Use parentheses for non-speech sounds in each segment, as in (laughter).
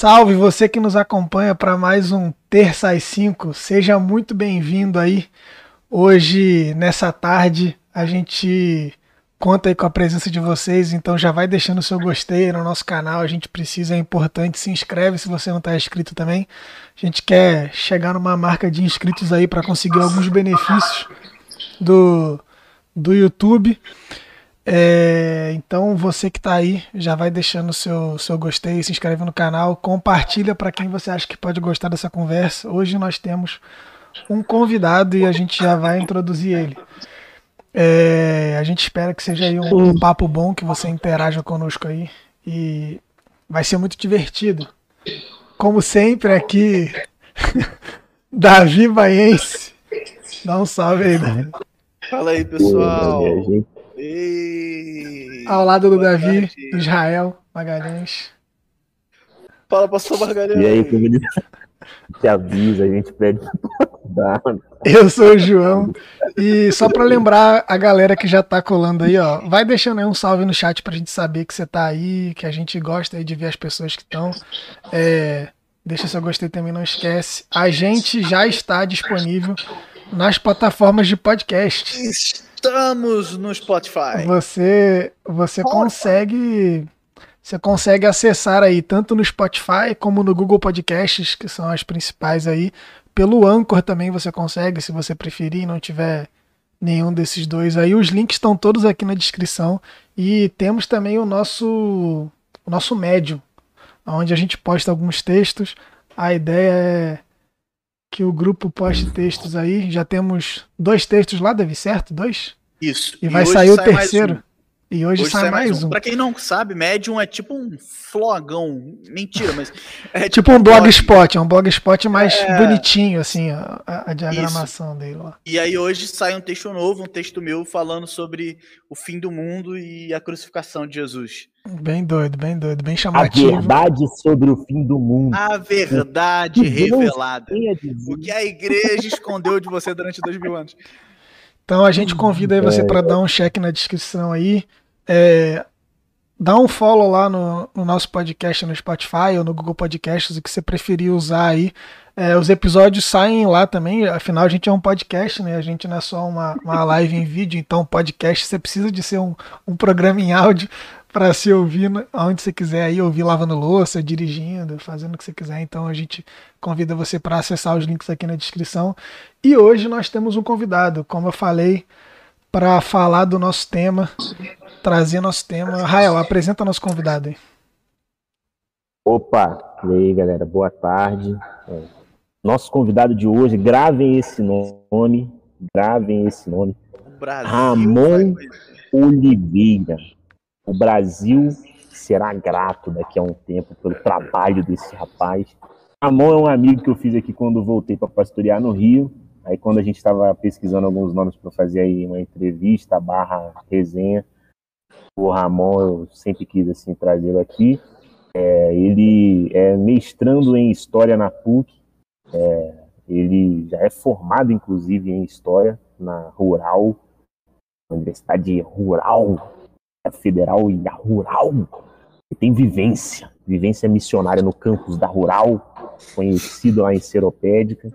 Salve você que nos acompanha para mais um Terça às 5. Seja muito bem-vindo aí. Hoje, nessa tarde, a gente conta aí com a presença de vocês, então já vai deixando o seu gostei no nosso canal. A gente precisa, é importante, se inscreve se você não está inscrito também. A gente quer chegar numa marca de inscritos aí para conseguir alguns benefícios do, do YouTube. É, então você que está aí já vai deixando o seu, seu gostei, se inscreve no canal, compartilha para quem você acha que pode gostar dessa conversa. Hoje nós temos um convidado e a gente já vai introduzir ele. É, a gente espera que seja aí um, um papo bom, que você interaja conosco aí e vai ser muito divertido. Como sempre aqui, (laughs) Davi Baense. Dá um salve aí, Davi. Fala aí, pessoal. Ei, Ao lado do Davi, tarde. Israel Magalhães. Fala, pastor Magalhães. E aí, comunidade? Te avisa, a gente pede Eu sou o João. E só para lembrar a galera que já tá colando aí, ó, vai deixando aí um salve no chat pra gente saber que você tá aí, que a gente gosta aí de ver as pessoas que estão. É, deixa seu gostei também, não esquece. A gente já está disponível nas plataformas de podcast. Estamos no Spotify. Você, você consegue, você consegue acessar aí tanto no Spotify como no Google Podcasts, que são as principais aí. Pelo Anchor também você consegue, se você preferir, não tiver nenhum desses dois aí. Os links estão todos aqui na descrição e temos também o nosso o nosso médium, onde a gente posta alguns textos. A ideia é que o grupo poste textos aí. Já temos dois textos lá, deve certo? Dois? Isso. E, e vai sair o terceiro. E hoje, hoje sai, sai, mais um. um. Pra quem não sabe, Medium é tipo um flogão. Mentira, mas. (laughs) É tipo, tipo um blogspot, é um blogspot mais é... bonitinho, assim, a, a diagramação Isso. dele lá. E aí hoje sai um texto novo, um texto meu, falando sobre o fim do mundo e a crucificação de Jesus. Bem doido, bem doido, bem chamativo. A verdade sobre o fim do mundo. A verdade revelada. O que a igreja escondeu de você durante dois mil anos. Então a gente convida aí você para dar um check na descrição aí. É, dá um follow lá no, no, nosso podcast no Spotify ou no Google Podcasts, o que você preferir usar aí. É, os episódios saem lá também, afinal a gente é um podcast, né? A gente não é só uma, uma live em vídeo, então podcast você precisa de ser um, um programa em áudio para se ouvir onde você quiser aí, ouvir lavando louça, dirigindo, fazendo o que você quiser. Então a gente convida você para acessar os links aqui na descrição. E hoje nós temos um convidado, como eu falei, para falar do nosso tema, trazer nosso tema. Rael, apresenta nosso convidado aí. Opa, e aí galera, boa tarde. É, nosso convidado de hoje, gravem esse nome, gravem esse nome. Ramon Oliveira. O Brasil será grato daqui a um tempo pelo trabalho desse rapaz. Ramon é um amigo que eu fiz aqui quando voltei para pastorear no Rio. Aí quando a gente estava pesquisando alguns nomes para fazer aí uma entrevista barra resenha, o Ramon eu sempre quis assim trazê-lo aqui. É, ele é mestrando em História na PUC. É, ele já é formado, inclusive, em História na Rural, Universidade Rural, Federal e a Rural. Ele tem vivência, vivência missionária no campus da Rural, conhecido lá em Seropédica.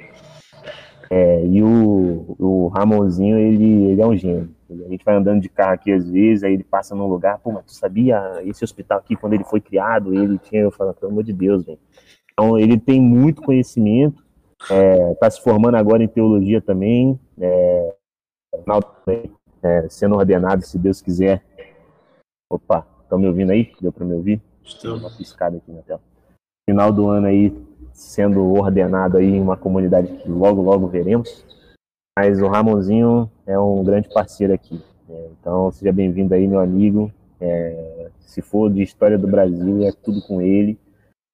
É, e o, o Ramonzinho, ele, ele é um gênio. A gente vai andando de carro aqui às vezes, aí ele passa num lugar, pô, mas tu sabia esse hospital aqui, quando ele foi criado, ele tinha, eu falo, pelo amor de Deus, velho. Então, ele tem muito conhecimento, está é, se formando agora em teologia também, é, é, sendo ordenado, se Deus quiser. Opa, estão me ouvindo aí? Deu para me ouvir? Estou. Uma piscada aqui na tela. Final do ano aí, sendo ordenado aí em uma comunidade que logo, logo veremos. Mas o Ramonzinho é um grande parceiro aqui. Né? Então, seja bem-vindo aí, meu amigo. É, se for de história do Brasil, é tudo com ele.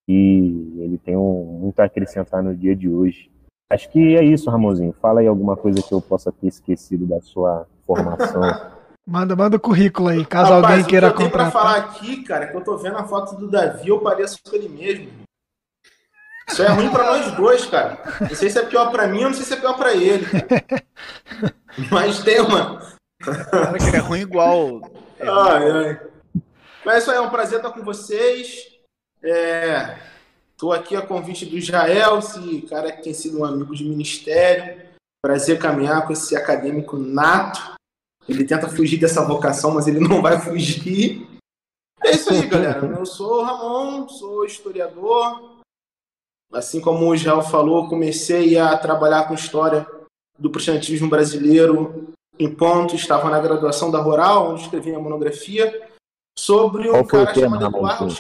E ele tem um, muito a acrescentar no dia de hoje. Acho que é isso, Ramonzinho. Fala aí alguma coisa que eu possa ter esquecido da sua formação. (laughs) manda, manda o currículo aí, caso Rapaz, alguém queira comprar. Eu tenho pra falar aqui, cara, que eu tô vendo a foto do Davi, eu pareço com ele mesmo. Isso é ruim para nós dois, cara. Não sei se é pior para mim ou não sei se é pior para ele. Mas tem uma. é ruim igual. Ai, ai. Mas isso aí é um prazer estar com vocês. É... Estou aqui a convite do Israel, esse cara que tem sido um amigo de ministério. Prazer caminhar com esse acadêmico nato. Ele tenta fugir dessa vocação, mas ele não vai fugir. É isso aí, galera. Eu sou o Ramon, sou historiador. Assim como o Israel falou, comecei a trabalhar com história do protestantismo brasileiro enquanto estava na graduação da Rural, onde escrevi a monografia sobre um cara chamado Eduardo,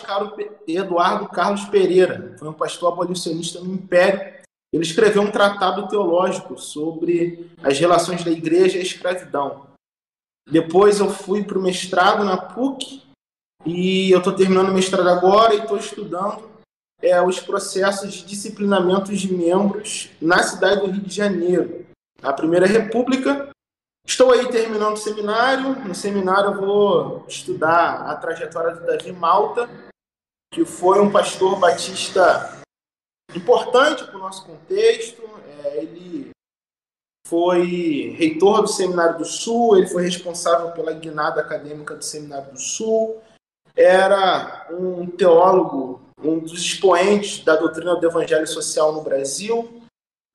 Eduardo Carlos Pereira. Foi um pastor abolicionista no Império. Ele escreveu um tratado teológico sobre as relações da igreja e a escravidão. Depois eu fui para o mestrado na PUC e eu estou terminando o mestrado agora e estou estudando é, os processos de disciplinamento de membros na cidade do Rio de Janeiro. Na Primeira República, estou aí terminando o seminário. No seminário eu vou estudar a trajetória do Davi Malta, que foi um pastor batista importante para o nosso contexto. É, ele foi reitor do Seminário do Sul, ele foi responsável pela guinada acadêmica do Seminário do Sul, era um teólogo, um dos expoentes da doutrina do evangelho social no Brasil,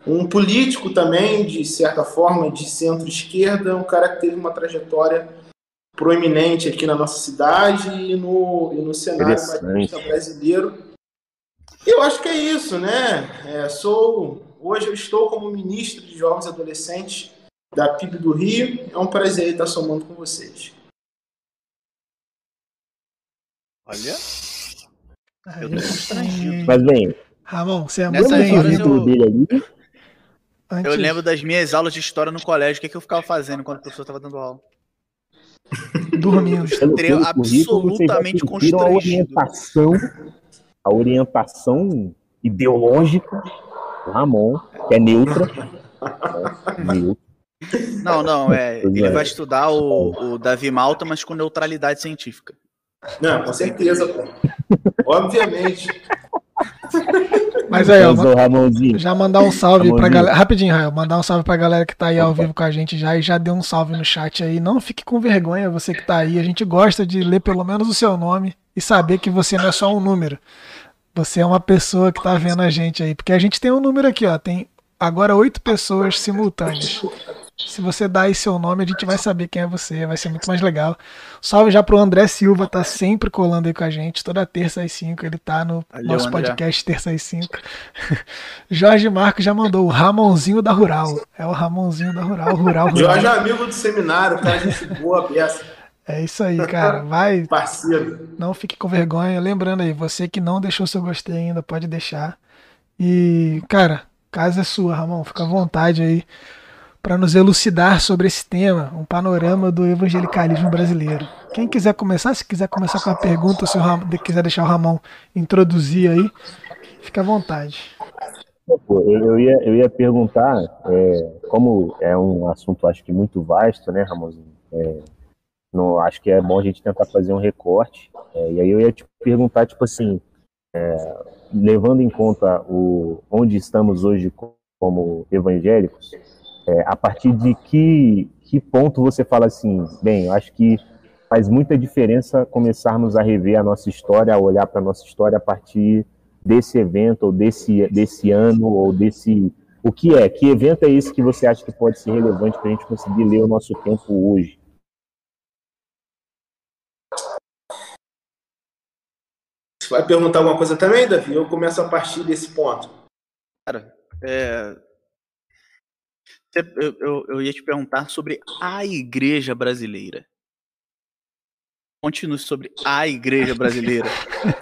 um político também, de certa forma, de centro-esquerda, um cara que teve uma trajetória proeminente aqui na nossa cidade e no, e no cenário brasileiro. Eu acho que é isso, né? É, sou Hoje eu estou como ministro de Jovens e Adolescentes da PIB do Rio. É um prazer estar somando com vocês. Olha. Eu tô constrangido. Mas bem. Ramon, você é muito bem-vindo. Dele ali. Antes... Eu lembro das minhas aulas de história no colégio. O que, é que eu ficava fazendo quando o professor estava dando aula? (laughs) Dormindo. absolutamente constrangido. A orientação, a orientação ideológica Ramon, que é neutra. é, Não, não, é. Ele é. vai estudar o, o Davi Malta, mas com neutralidade científica. Não, com certeza, pô. Obviamente. Mas aí, ó, já mandar um salve Ramonzinho. pra galera. Rapidinho, Rael, mandar um salve pra galera que tá aí ao vivo com a gente já e já deu um salve no chat aí. Não fique com vergonha, você que tá aí. A gente gosta de ler pelo menos o seu nome e saber que você não é só um número. Você é uma pessoa que tá vendo a gente aí. Porque a gente tem um número aqui, ó. Tem agora oito pessoas simultâneas. Se você dá aí seu nome, a gente vai saber quem é você, vai ser muito mais legal. Salve já pro André Silva, tá sempre colando aí com a gente, toda terça às 5, ele tá no Valeu, nosso André. podcast terça às 5. (laughs) Jorge Marcos já mandou o Ramonzinho da Rural. É o Ramonzinho da Rural, Rural, Rural. Jorge é amigo do seminário, cara, gente boa peça. É isso aí, cara. Vai. Parceiro. Não fique com vergonha. Lembrando aí, você que não deixou seu gostei ainda, pode deixar. E, cara, casa é sua, Ramon. Fica à vontade aí para nos elucidar sobre esse tema, um panorama do evangelicalismo brasileiro. Quem quiser começar, se quiser começar com uma pergunta, se o Ramon, quiser deixar o Ramon introduzir aí, fica à vontade. Eu ia, eu ia perguntar, é, como é um assunto acho que muito vasto, né, Ramonzinho? É, não, acho que é bom a gente tentar fazer um recorte. É, e aí eu ia te perguntar, tipo assim, é, levando em conta o, onde estamos hoje como evangélicos, é, a partir de que, que ponto você fala assim, bem, eu acho que faz muita diferença começarmos a rever a nossa história, a olhar para a nossa história a partir desse evento, ou desse, desse ano, ou desse. O que é? Que evento é esse que você acha que pode ser relevante para a gente conseguir ler o nosso tempo hoje? Você vai perguntar alguma coisa também, Davi? Eu começo a partir desse ponto. Cara, é... eu, eu, eu ia te perguntar sobre a igreja brasileira. Continue sobre a igreja brasileira.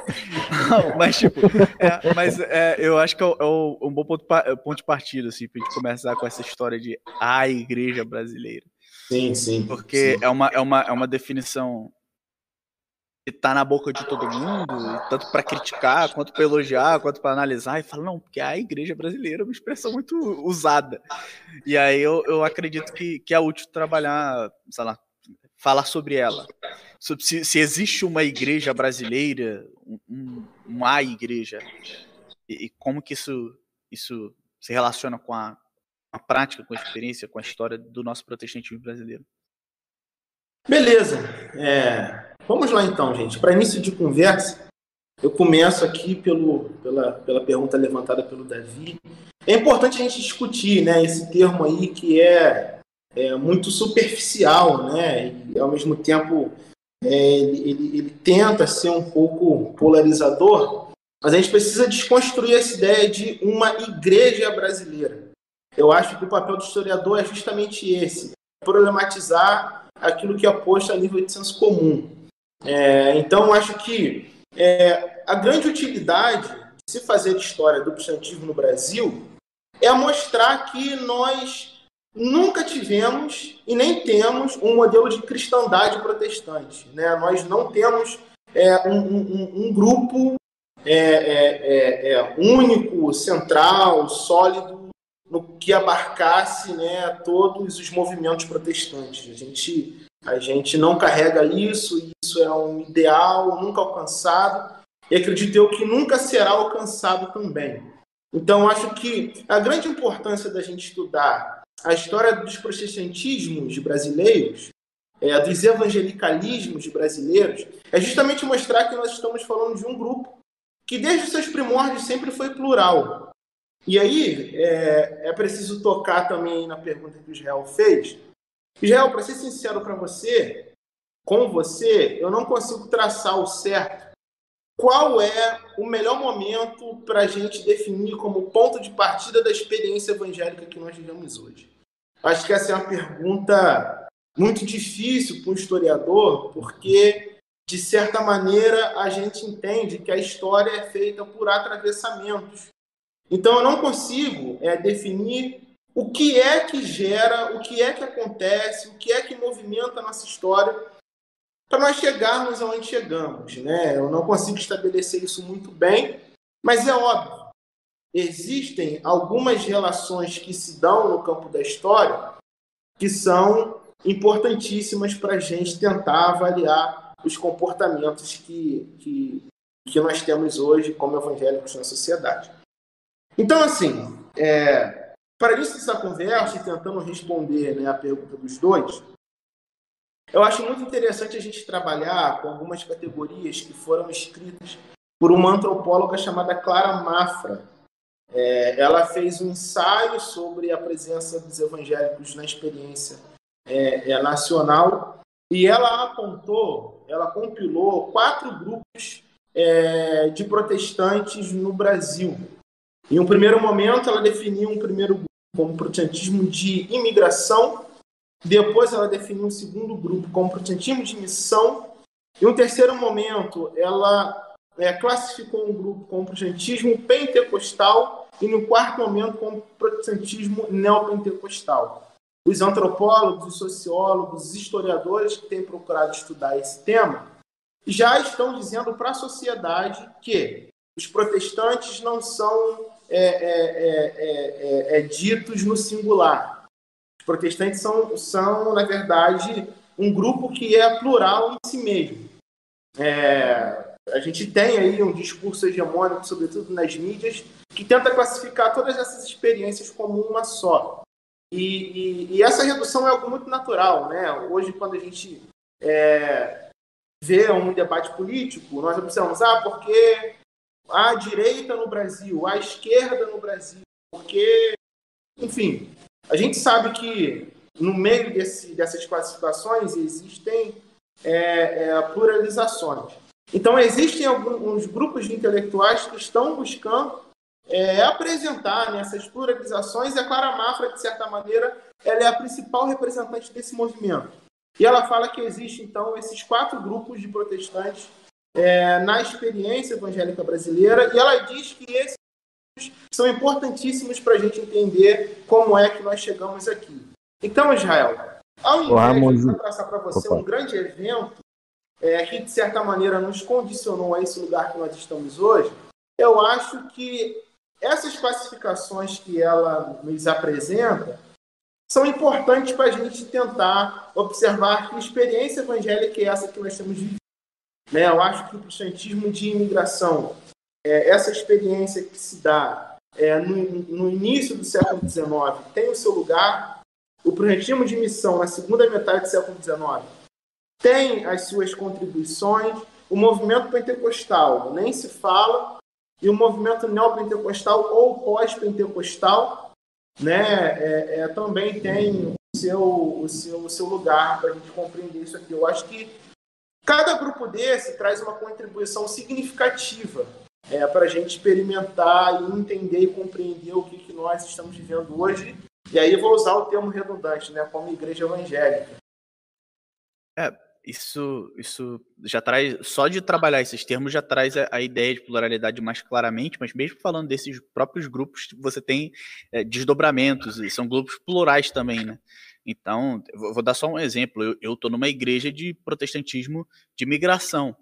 (laughs) Não, mas, tipo, é, (laughs) mas é, eu acho que é, é um bom ponto, ponto de partida, assim, pra gente começar com essa história de a igreja brasileira. Sim, sim. Porque sim. É, uma, é, uma, é uma definição tá na boca de todo mundo, tanto para criticar, quanto para elogiar, quanto para analisar, e fala, não, porque a igreja brasileira é uma expressão muito usada. E aí eu, eu acredito que, que é útil trabalhar, sei lá, falar sobre ela. Se, se existe uma igreja brasileira, um, uma igreja, e, e, como que isso, isso se relaciona com a, a prática, com a experiência, com a história do nosso protestantismo brasileiro. Beleza. É, vamos lá então, gente. Para início de conversa, Eu começo aqui pelo, pela, pela pergunta levantada pelo Davi. É importante a gente discutir né, esse termo aí que é, é muito superficial, né? E ao mesmo tempo é, ele, ele, ele tenta ser um pouco polarizador, mas a gente precisa desconstruir essa ideia de uma igreja brasileira. Eu acho que o papel do historiador é justamente esse: problematizar aquilo que é posto a nível de senso comum. É, então, acho que é, a grande utilidade de se fazer história do cristianismo no Brasil é mostrar que nós nunca tivemos e nem temos um modelo de cristandade protestante. Né? Nós não temos é, um, um, um, grupo é, é, é único, central, sólido, no que abarcasse né, todos os movimentos protestantes. A gente, a gente não carrega isso, isso é um ideal nunca alcançado, e acredito eu que nunca será alcançado também. Então, acho que a grande importância da gente estudar a história dos protestantismos brasileiros, é, dos evangelicalismos brasileiros, é justamente mostrar que nós estamos falando de um grupo que, desde os seus primórdios, sempre foi plural. E aí, é, é preciso tocar também na pergunta que o Israel fez. Israel, para ser sincero para você, com você, eu não consigo traçar o certo qual é o melhor momento para a gente definir como ponto de partida da experiência evangélica que nós vivemos hoje? Acho que essa é uma pergunta muito difícil para um historiador, porque, de certa maneira, a gente entende que a história é feita por atravessamentos. Então, eu não consigo é, definir o que é que gera, o que é que acontece, o que é que movimenta a nossa história para nós chegarmos aonde chegamos. Né? Eu não consigo estabelecer isso muito bem, mas é óbvio. Existem algumas relações que se dão no campo da história que são importantíssimas para a gente tentar avaliar os comportamentos que, que, que nós temos hoje como evangélicos na sociedade. Então, assim, é, para isso dessa conversa e tentando responder né, a pergunta dos dois, eu acho muito interessante a gente trabalhar com algumas categorias que foram escritas por uma antropóloga chamada Clara Mafra. É, ela fez um ensaio sobre a presença dos evangélicos na experiência é, é, nacional e ela apontou, ela compilou quatro grupos é, de protestantes no Brasil. Em um primeiro momento, ela definiu um primeiro grupo como protestantismo de imigração, depois ela definiu um segundo grupo como protestantismo de missão. E um terceiro momento, ela é, classificou um grupo como protestantismo pentecostal e no quarto momento como protestantismo neopentecostal. Os antropólogos, os sociólogos, os historiadores que têm procurado estudar esse tema já estão dizendo para a sociedade que os protestantes não são é, é, é, é ditos no singular, os protestantes são, são, na verdade, um grupo que é plural em si mesmo. É, a gente tem aí um discurso hegemônico, sobretudo nas mídias, que tenta classificar todas essas experiências como uma só. E, e, e essa redução é algo muito natural. Né? Hoje, quando a gente é, vê um debate político, nós observamos, ah, porque a direita no Brasil, a esquerda no Brasil, porque, enfim, a gente sabe que no meio desse, dessas classificações existem é, é, pluralizações. Então, existem alguns grupos de intelectuais que estão buscando é, apresentar nessas pluralizações, e a Clara Mafra, de certa maneira, ela é a principal representante desse movimento. E ela fala que existe, então, esses quatro grupos de protestantes é, na experiência evangélica brasileira, e ela diz que esses são importantíssimos para a gente entender como é que nós chegamos aqui. Então, Israel, ao invés de traçar para você Opa. um grande evento é, que, de certa maneira, nos condicionou a esse lugar que nós estamos hoje, eu acho que essas classificações que ela nos apresenta são importantes para a gente tentar observar que experiência evangélica é essa que nós temos vivido. Né? Eu acho que o protestantismo de imigração é, essa experiência que se dá é, no, no, início do século XIX tem o seu lugar, o projetismo de missão na segunda metade do século XIX tem as suas contribuições, o movimento pentecostal nem se fala, e o movimento neopentecostal ou pós-pentecostal né, é, é, também tem o seu, o seu, o seu lugar para a gente compreender isso aqui. Eu acho que cada grupo desse traz uma contribuição significativa é, para a gente experimentar e entender e compreender o que, que nós estamos vivendo hoje. E aí eu vou usar o termo redundante, né, como igreja evangélica. É, isso, isso já traz, só de trabalhar esses termos já traz a, a, ideia de pluralidade mais claramente, mas mesmo falando desses próprios grupos, você tem é, desdobramentos, e são grupos plurais também, né? Então, vou dar só um exemplo. Eu estou numa igreja de protestantismo de migração.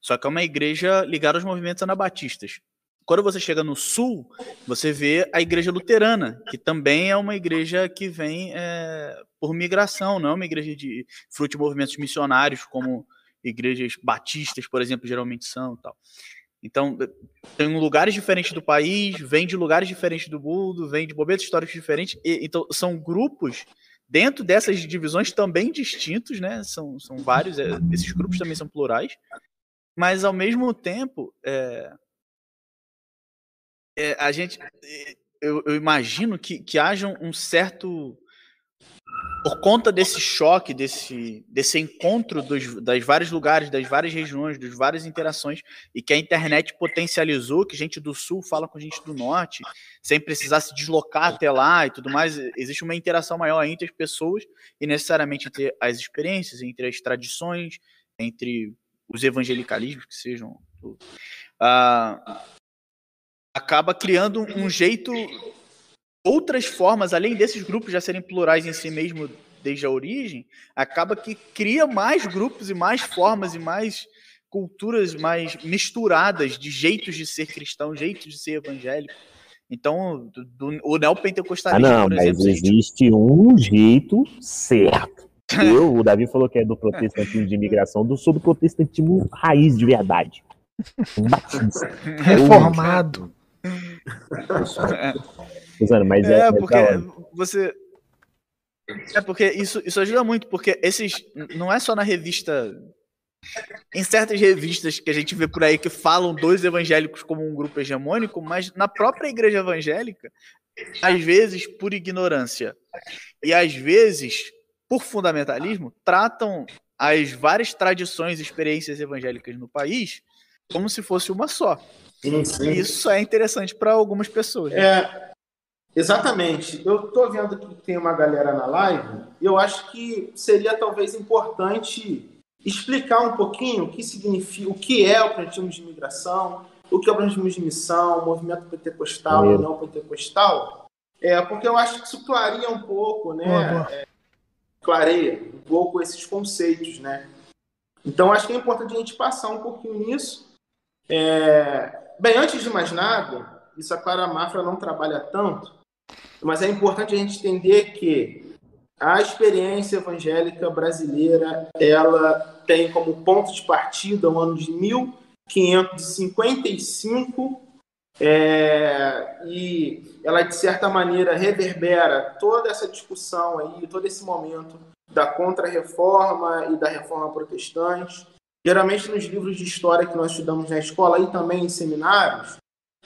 Só que é uma igreja ligada aos movimentos anabatistas. Quando você chega no sul, você vê a igreja luterana, que também é uma igreja que vem é, por migração, não é uma igreja de fruto de movimentos missionários, como igrejas batistas, por exemplo, geralmente são tal. Então, tem lugares diferentes do país, vem de lugares diferentes do mundo, vem de momentos históricos diferentes. E, então, são grupos dentro dessas divisões também distintos, né? São, são vários, é, esses grupos também são plurais, mas ao mesmo tempo, é, é, a gente, é, eu, eu, imagino que, que haja um certo, por conta desse choque, desse, desse encontro dos das vários lugares, das várias regiões, das várias interações, e que a internet potencializou, que gente do sul fala com gente do norte, sem precisar se deslocar até lá e tudo mais, existe uma interação maior entre as pessoas e necessariamente entre as experiências, entre as tradições, entre os evangelicalismos que sejam. Uh, acaba criando um jeito, outras formas, além desses grupos já serem plurais em si mesmo desde a origem, acaba que cria mais grupos e mais formas e mais culturas mais misturadas de jeitos de ser cristão, jeitos de ser evangélico. Então, do, do, o neopentecostalismo, ah, não, por exemplo... mas existe um jeito certo. (laughs) Eu, o Davi falou que é do protestantismo de imigração, do sou do protestantismo raiz de verdade. (laughs) Batista. Reformado. (laughs) Usando, mas é, é porque você é porque isso, isso ajuda muito, porque esses não é só na revista em certas revistas que a gente vê por aí que falam dos evangélicos como um grupo hegemônico, mas na própria igreja evangélica, às vezes por ignorância e às vezes por fundamentalismo, tratam as várias tradições e experiências evangélicas no país como se fosse uma só. Sim, sim. Isso é interessante para algumas pessoas. Né? É, exatamente. Eu estou vendo que tem uma galera na live. Eu acho que seria talvez importante explicar um pouquinho o que significa, o que é o projetismo de imigração, o que é o projetismo de missão, o movimento pentecostal, ou não pentecostal. É, porque eu acho que isso clareia um pouco, né? Boa, boa. É, clareia um pouco esses conceitos, né? Então, acho que é importante a gente passar um pouquinho nisso. É... Bem, antes de mais nada, isso a Clara Mafra não trabalha tanto, mas é importante a gente entender que a experiência evangélica brasileira, ela tem como ponto de partida o ano de 1555 é, e ela, de certa maneira, reverbera toda essa discussão aí, todo esse momento da contra-reforma e da reforma protestante. Geralmente, nos livros de história que nós estudamos na escola e também em seminários,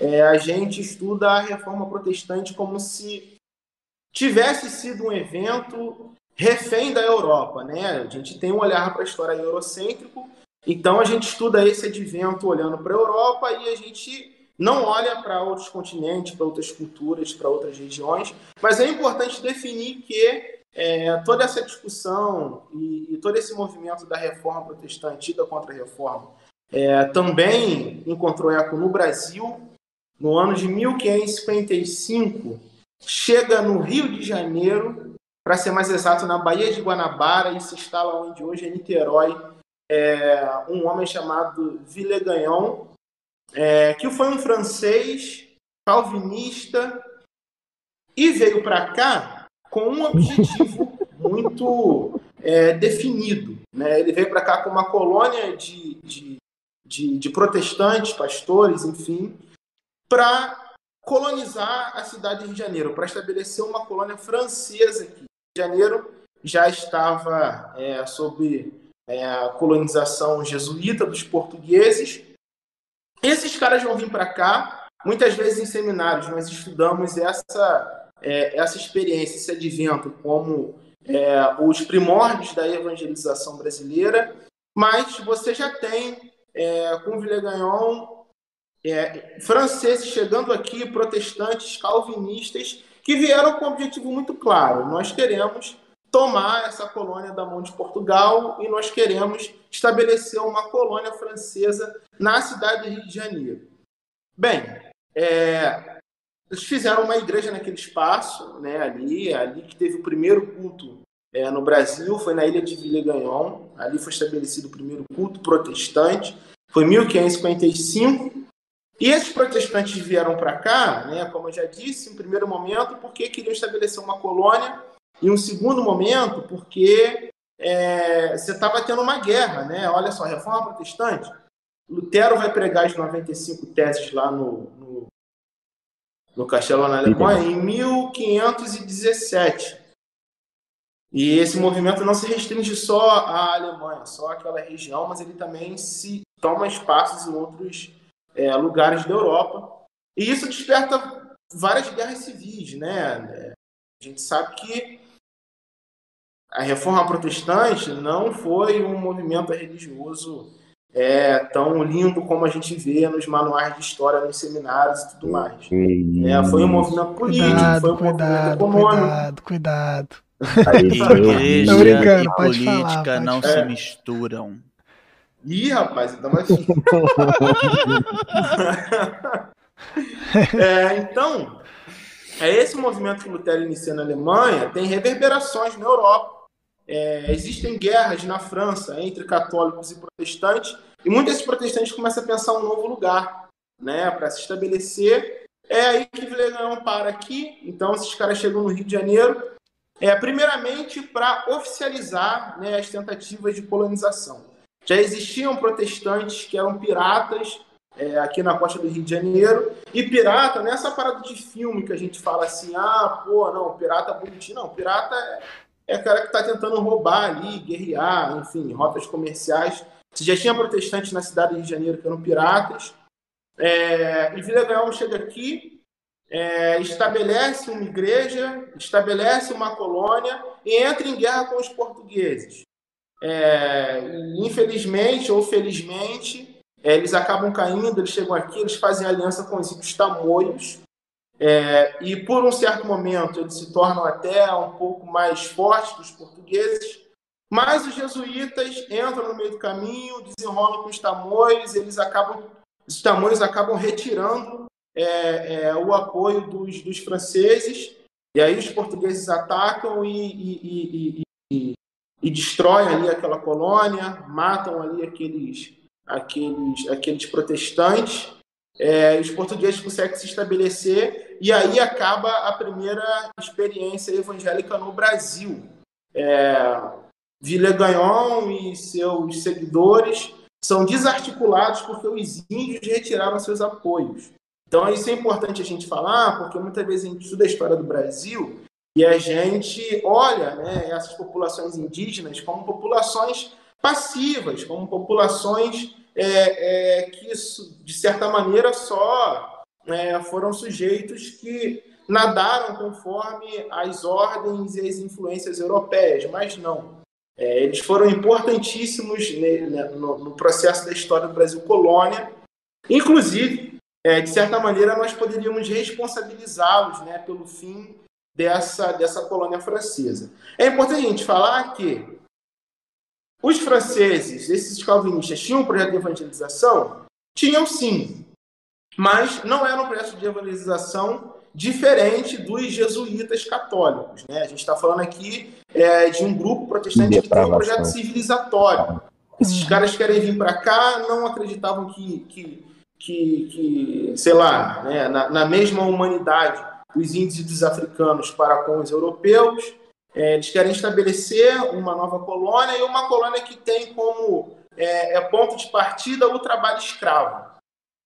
é, a gente estuda a reforma protestante como se tivesse sido um evento refém da Europa. Né? A gente tem um olhar para a história eurocêntrico, então a gente estuda esse advento olhando para a Europa e a gente não olha para outros continentes, para outras culturas, para outras regiões, mas é importante definir que é, toda essa discussão e, e, todo esse movimento da reforma protestante e da contra-reforma é, também encontrou eco no Brasil. No ano de 1555, chega no Rio de Janeiro, para ser mais exato, na Baía de Guanabara, e se instala onde hoje é Niterói, é, um homem chamado Villegagnon, é, que foi um francês calvinista e veio para cá com um objetivo (laughs) muito é, definido. Né? Ele veio para cá com uma colônia de, de, de, de protestantes, pastores, enfim, para colonizar a cidade de Rio de Janeiro, para estabelecer uma colônia francesa aqui. Rio de Janeiro já estava é, sob é, a colonização jesuíta dos portugueses. Esses caras vão vir para cá, muitas vezes em seminários nós estudamos essa, é, essa experiência, esse advento como é, os primórdios da evangelização brasileira, mas você já tem é, com Villegagnon é, franceses chegando aqui, protestantes, calvinistas, que vieram com um objetivo muito claro: nós queremos tomar essa colônia da mão de Portugal e nós queremos estabelecer uma colônia francesa na cidade do Rio de Janeiro. Bem, é, eles fizeram uma igreja naquele espaço, né, ali, ali que teve o primeiro culto é, no Brasil, foi na ilha de Villegagnon, ali foi estabelecido o primeiro culto protestante, foi 1555, e esses protestantes vieram para cá, né, como eu já disse, em primeiro momento, porque queriam estabelecer uma colônia em um segundo momento, porque é, você estava tendo uma guerra, né? Olha só, reforma protestante. Lutero vai pregar as 95 teses lá no, no, Castelo na Alemanha em 1517. E esse movimento não se restringe só à Alemanha, só àquela região, mas ele também se toma espaços em outros é, lugares da Europa. E isso desperta várias guerras civis, né? A gente sabe que a reforma protestante não foi um movimento religioso é, tão lindo como a gente vê nos manuais de história, nos seminários e tudo mais. É, foi um movimento político, cuidado, foi um cuidado, movimento econômico. Cuidado, cuidado. Igreja brincando, e política falar, não falar. se misturam. Ih, rapaz, então vai (laughs) é, Então, é esse movimento que Lutero inicia na Alemanha tem reverberações na Europa. É, existem guerras na França entre católicos e protestantes, e muitos desses protestantes começam a pensar um novo lugar né, para se estabelecer. É aí que Villegagnon para aqui, então esses caras chegam no Rio de Janeiro, é, primeiramente para oficializar né, as tentativas de colonização. Já existiam protestantes que eram piratas é, aqui na costa do Rio de Janeiro, e pirata não é parada de filme que a gente fala assim, ah, pô, não, pirata é bonitinho, não, pirata é é cara que está tentando roubar ali, guerrear, enfim, rotas comerciais. Você já tinha protestantes na cidade de Janeiro que eram piratas. É, e Vila chega aqui, é, estabelece uma igreja, estabelece uma colônia e entra em guerra com os portugueses. É, infelizmente ou felizmente, é, eles acabam caindo, eles chegam aqui, eles fazem aliança com os tamoios, é, e por um certo momento eles se tornam até um pouco mais fortes que os portugueses, mas os jesuítas entram no meio do caminho, desenrolam com os tamoios, eles acabam, os tamoios acabam retirando é, é, o apoio dos, dos, franceses, e aí os portugueses atacam e, e, e, e, destroem ali aquela colônia, matam ali aqueles, aqueles, aqueles protestantes, é, os portugueses conseguem se estabelecer e aí acaba a primeira experiência evangélica no Brasil. É, Villegagnon e seus seguidores são desarticulados porque os índios retiraram seus apoios. Então isso é importante a gente falar, porque muitas vezes a gente estuda a história do Brasil e a gente olha né, essas populações indígenas como populações passivas, como populações é, é, que, de certa maneira, só é, foram sujeitos que nadaram conforme as ordens e as influências europeias, mas não. É, eles foram importantíssimos né, no, no, processo da história do Brasil colônia. Inclusive, é, de certa maneira, nós poderíamos responsabilizá-los né, pelo fim dessa, dessa colônia francesa. É importante a gente falar que os franceses, esses calvinistas, tinham um projeto de evangelização? Tinham sim, mas não era um projeto de evangelização diferente dos jesuítas católicos. Né? A gente está falando aqui é, de um grupo protestante que tem um projeto civilizatório. Esses caras querem vir para cá, não acreditavam que, que, que, que sei lá, né, na, na mesma humanidade os índios africanos para com os europeus. É, eles querem estabelecer uma nova colônia e uma colônia que tem como é, é ponto de partida o trabalho escravo.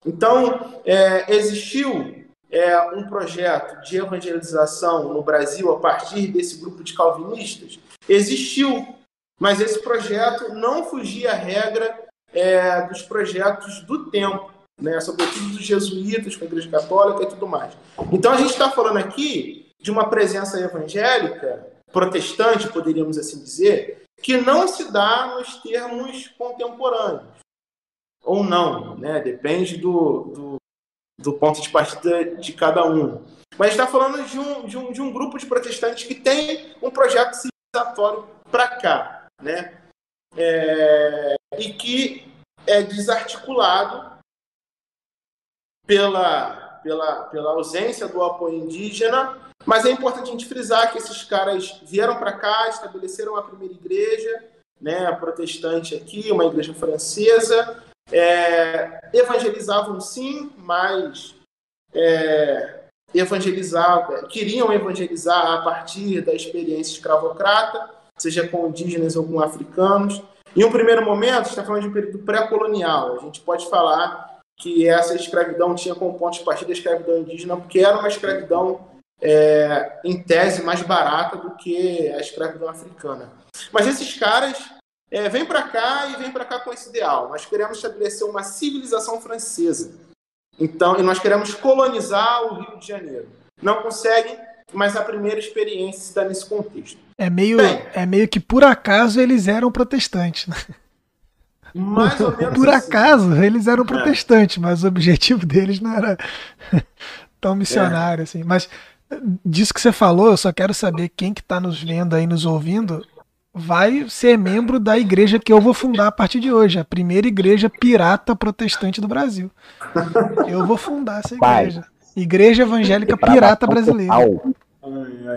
Então, é, existiu é, um projeto de evangelização no Brasil a partir desse grupo de calvinistas? Existiu. mas esse projeto não fugia à regra é, dos projetos do tempo, né, sobretudo dos jesuítas com a Igreja Católica e tudo mais. Então a gente está falando aqui de uma presença evangélica, protestante, poderíamos assim dizer, que não se dá nos termos contemporâneos. Ou não, né? depende do, do, do ponto de partida de cada um. Mas está falando de um, de, um, de um grupo de protestantes que tem um projeto civilizatório para cá, né? É, e que é desarticulado pela, pela, pela ausência do apoio indígena, mas é importante a gente frisar que esses caras vieram para cá, estabeleceram a primeira igreja, né, protestante aqui, uma igreja francesa, é, evangelizavam sim, mas é, evangelizavam, queriam evangelizar a partir da experiência escravocrata, seja com indígenas ou com africanos. Em um primeiro momento, está falando de um período pré-colonial. A gente pode falar que essa escravidão tinha como ponto de partida a escravidão indígena, porque era uma escravidão, é, em tese, mais barata do que a escravidão africana. Mas esses caras é, vêm para cá e vêm para cá com esse ideal. Nós queremos estabelecer uma civilização francesa. Então, e nós queremos colonizar o Rio de Janeiro. Não conseguem, mas a primeira experiência se dá nesse contexto. É meio, Bem, é meio que por acaso eles eram protestantes, né? Mais ou (laughs) menos Por assim. acaso eles eram é. protestantes, é. mas o objetivo (laughs) deles não era (laughs) tão missionário é. assim. Mas disso que você falou, eu só quero saber quem que está nos vendo aí, nos ouvindo, vai ser membro da igreja que eu vou fundar a partir de hoje, a primeira igreja pirata protestante do Brasil. Eu vou fundar essa igreja. Igreja Evangélica Pirata Brasileira.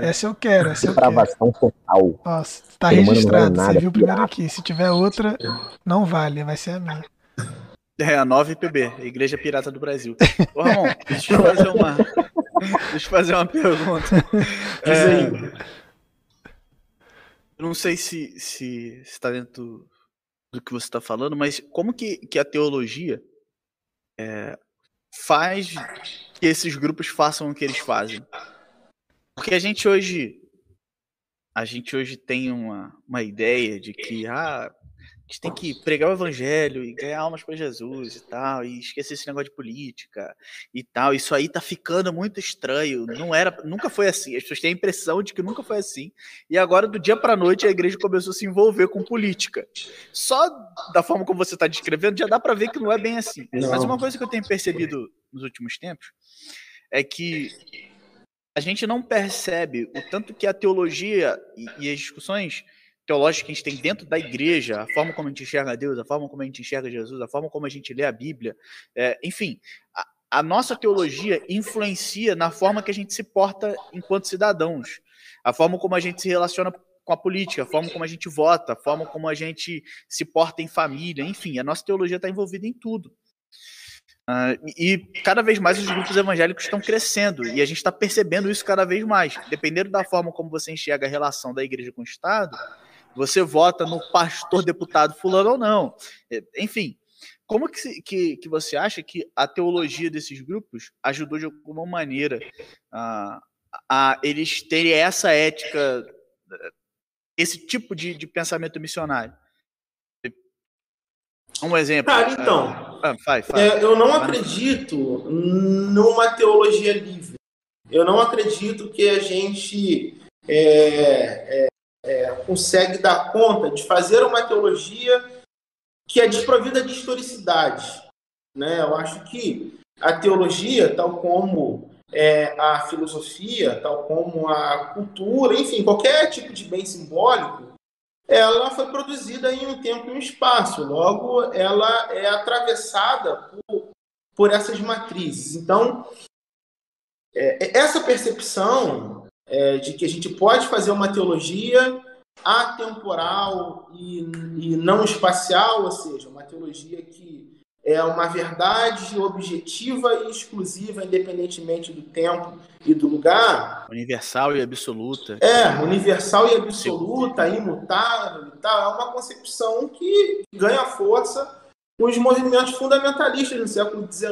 Essa eu quero, essa eu quero. total. Nossa, tá registrado. Você viu primeiro aqui. Se tiver outra, não vale, vai ser a minha. É, a 9 PB, Igreja Pirata do Brasil. Ô, Ramon, (laughs) deixa eu fazer uma, deixa eu fazer uma pergunta. É, eu não sei se, se está dentro do que você está falando, mas como que, que a teologia é, faz que esses grupos façam o que eles fazem? Porque a gente hoje a gente hoje tem uma, uma ideia de que ah, gente tem que pregar o evangelho e ganhar almas para Jesus e tal, e esquecer esse negócio de política e tal. Isso aí tá ficando muito estranho. Não era, nunca foi assim. As pessoas têm a impressão de que nunca foi assim. E agora, do dia para noite, a igreja começou a se envolver com política. Só da forma como você está descrevendo, já dá para ver que não é bem assim. Não. Mas uma coisa que eu tenho percebido nos últimos tempos é que a gente não percebe o tanto que a teologia e, e, as discussões teológicas que a gente tem dentro da igreja, a forma como a gente enxerga Deus, a forma como a gente enxerga Jesus, a forma como a gente lê a Bíblia, é, enfim, a, a nossa teologia influencia na forma que a gente se porta enquanto cidadãos, a forma como a gente se relaciona com a política, a forma como a gente vota, a forma como a gente se porta em família, enfim, a nossa teologia está envolvida em tudo. Uh, e cada vez mais os grupos evangélicos estão crescendo e a gente está percebendo isso cada vez mais. Dependendo da forma como você enxerga a relação da igreja com o Estado, você vota no pastor deputado fulano ou não. É, enfim, como que, que, que você acha que a teologia desses grupos ajudou de alguma maneira a, a eles terem essa ética, esse tipo de, de pensamento missionário? Um exemplo. Cara, então. Ah, vai, vai. É, eu não acredito numa teologia livre. Eu não acredito que a gente é, é, consegue dar conta de fazer uma teologia que é desprovida de historicidade. Né? Eu acho que a teologia, tal como é, a filosofia, tal como a cultura, enfim, qualquer tipo de bem simbólico, ela foi produzida em um tempo e um espaço, logo ela é atravessada por, por essas matrizes. Então, é, essa percepção é, de que a gente pode fazer uma teologia atemporal e, e não espacial, ou seja, uma teologia que é uma verdade objetiva e exclusiva, independentemente do tempo e do lugar. Universal e absoluta. É, universal e absoluta, imutável e tal. É uma concepção que ganha força com os movimentos fundamentalistas no século XIX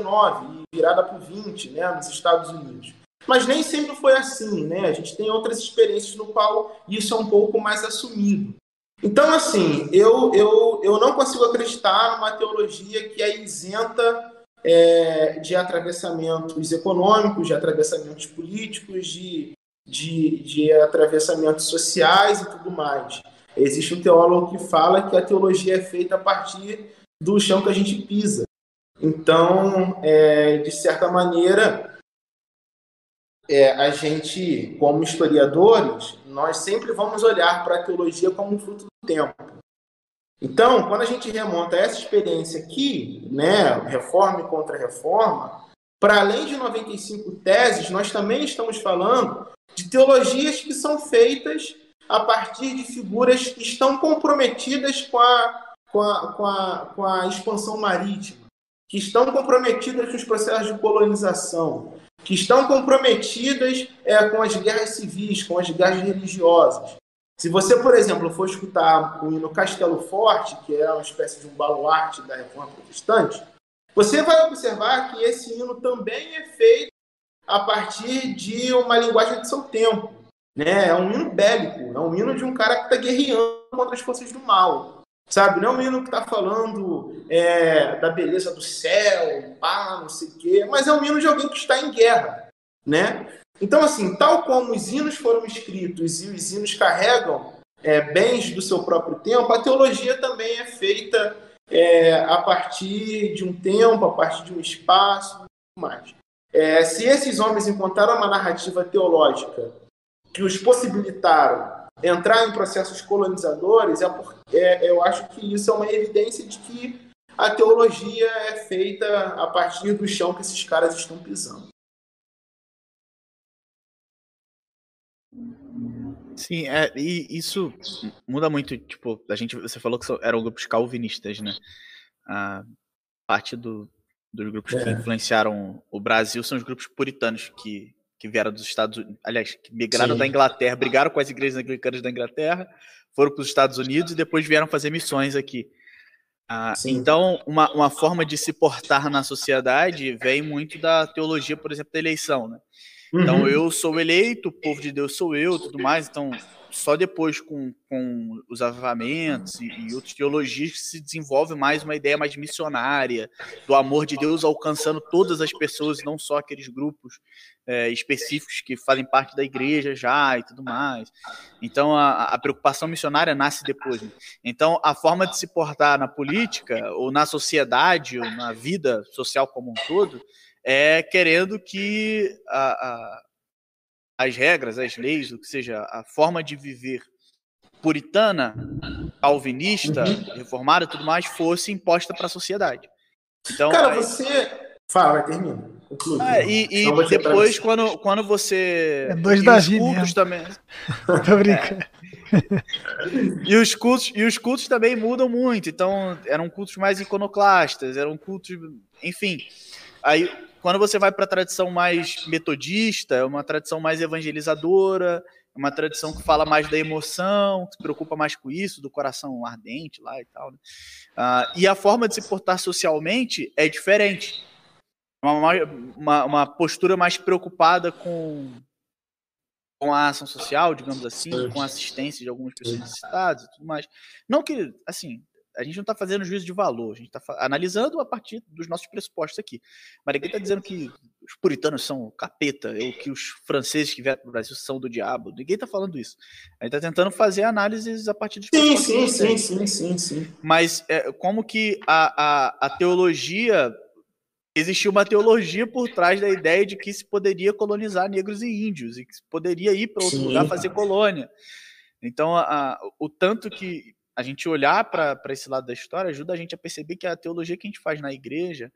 e virada para o XX, né, nos Estados Unidos. Mas nem sempre foi assim, né? A gente tem outras experiências no qual isso é um pouco mais assumido. Então, assim, eu, eu, eu não consigo acreditar numa teologia que é isenta é, de atravessamentos econômicos, de atravessamentos políticos, de, de, de atravessamentos sociais e tudo mais. Existe um teólogo que fala que a teologia é feita a partir do chão que a gente pisa. Então, é, de certa maneira, é, a gente, como historiadores, nós sempre vamos olhar para a teologia como um fruto do tempo. Então, quando a gente remonta essa experiência aqui, né, reforma e contra-reforma, para além de 95 teses, nós também estamos falando de teologias que são feitas a partir de figuras que estão comprometidas com a, com a, com a, com a expansão marítima, que estão comprometidas com os processos de colonização, que estão comprometidas é, com as guerras civis, com as guerras religiosas. Se você, por exemplo, for escutar o hino Castelo Forte, que é uma espécie de um baluarte da reforma protestante, você vai observar que esse hino também é feito a partir de uma linguagem de seu tempo. Né? É um hino bélico, é um hino de um cara que está guerreando contra as forças do mal. Sabe? Não é um hino que está falando é, da beleza do céu, pá, não sei o quê, mas é um hino de alguém que está em guerra. Né? Então, assim, tal como os hinos foram escritos e os hinos carregam é, bens do seu próprio tempo, a teologia também é feita é, a partir de um tempo, a partir de um espaço e mais. É, se esses homens encontraram uma narrativa teológica que os possibilitaram entrar em processos colonizadores, é porque, é, eu acho que isso é uma evidência de que a teologia é feita a partir do chão que esses caras estão pisando. Sim, é, e isso muda muito, tipo, a gente, você falou que eram grupos calvinistas, né? A parte do, dos grupos é. que influenciaram o Brasil são os grupos puritanos que que vieram dos Estados Unidos, aliás, que migraram Sim. da Inglaterra, brigaram com as igrejas anglicanas da Inglaterra, foram para os Estados Unidos e depois vieram fazer missões aqui. Ah, então, uma, uma forma de se portar na sociedade vem muito da teologia, por exemplo, da eleição. Né? Então, uhum. eu sou eleito, o povo de Deus sou eu, tudo mais. Então, só depois com, com os avivamentos e, e outras teologias que se desenvolve mais uma ideia mais missionária, do amor de Deus alcançando todas as pessoas, não só aqueles grupos é, específicos que fazem parte da igreja já e tudo mais. Então a, a preocupação missionária nasce depois. Né? Então a forma de se portar na política, ou na sociedade, ou na vida social como um todo, é querendo que a, a as regras, as leis, o que seja, a forma de viver puritana, calvinista, uhum. reformada e tudo mais, fosse imposta para a sociedade. Então, Cara, aí... você. Fala, termina. Ah, e, e depois, quando, quando você. É dois da os cultos também. (laughs) Tô brincando. É. e, os cultos, e os cultos também mudam muito. Então, eram cultos mais iconoclastas, eram cultos. Enfim. Aí quando você vai para a tradição mais metodista, é uma tradição mais evangelizadora, é uma tradição que fala mais da emoção, que se preocupa mais com isso, do coração ardente lá e tal. Né? Uh, e a forma de se portar socialmente é diferente. Uma, uma, uma postura mais preocupada com, com a ação social, digamos assim, com a assistência de algumas pessoas necessitadas e tudo mais. Não que, assim, a gente não está fazendo juízo de valor, a gente está analisando a partir dos nossos pressupostos aqui. Mas ninguém está dizendo que os puritanos são capeta, ou que os franceses que vieram para o Brasil são do diabo. Ninguém está falando isso. A gente está tentando fazer análises a partir dos sim, sim, sim, sim, sim, sim. Mas é, como que a, a, a teologia existia uma teologia por trás da ideia de que se poderia colonizar negros e índios e que se poderia ir para outro Sim. lugar fazer colônia. Então, a, a, o tanto que a gente olhar para esse lado da história ajuda a gente a perceber que a teologia que a gente faz na igreja,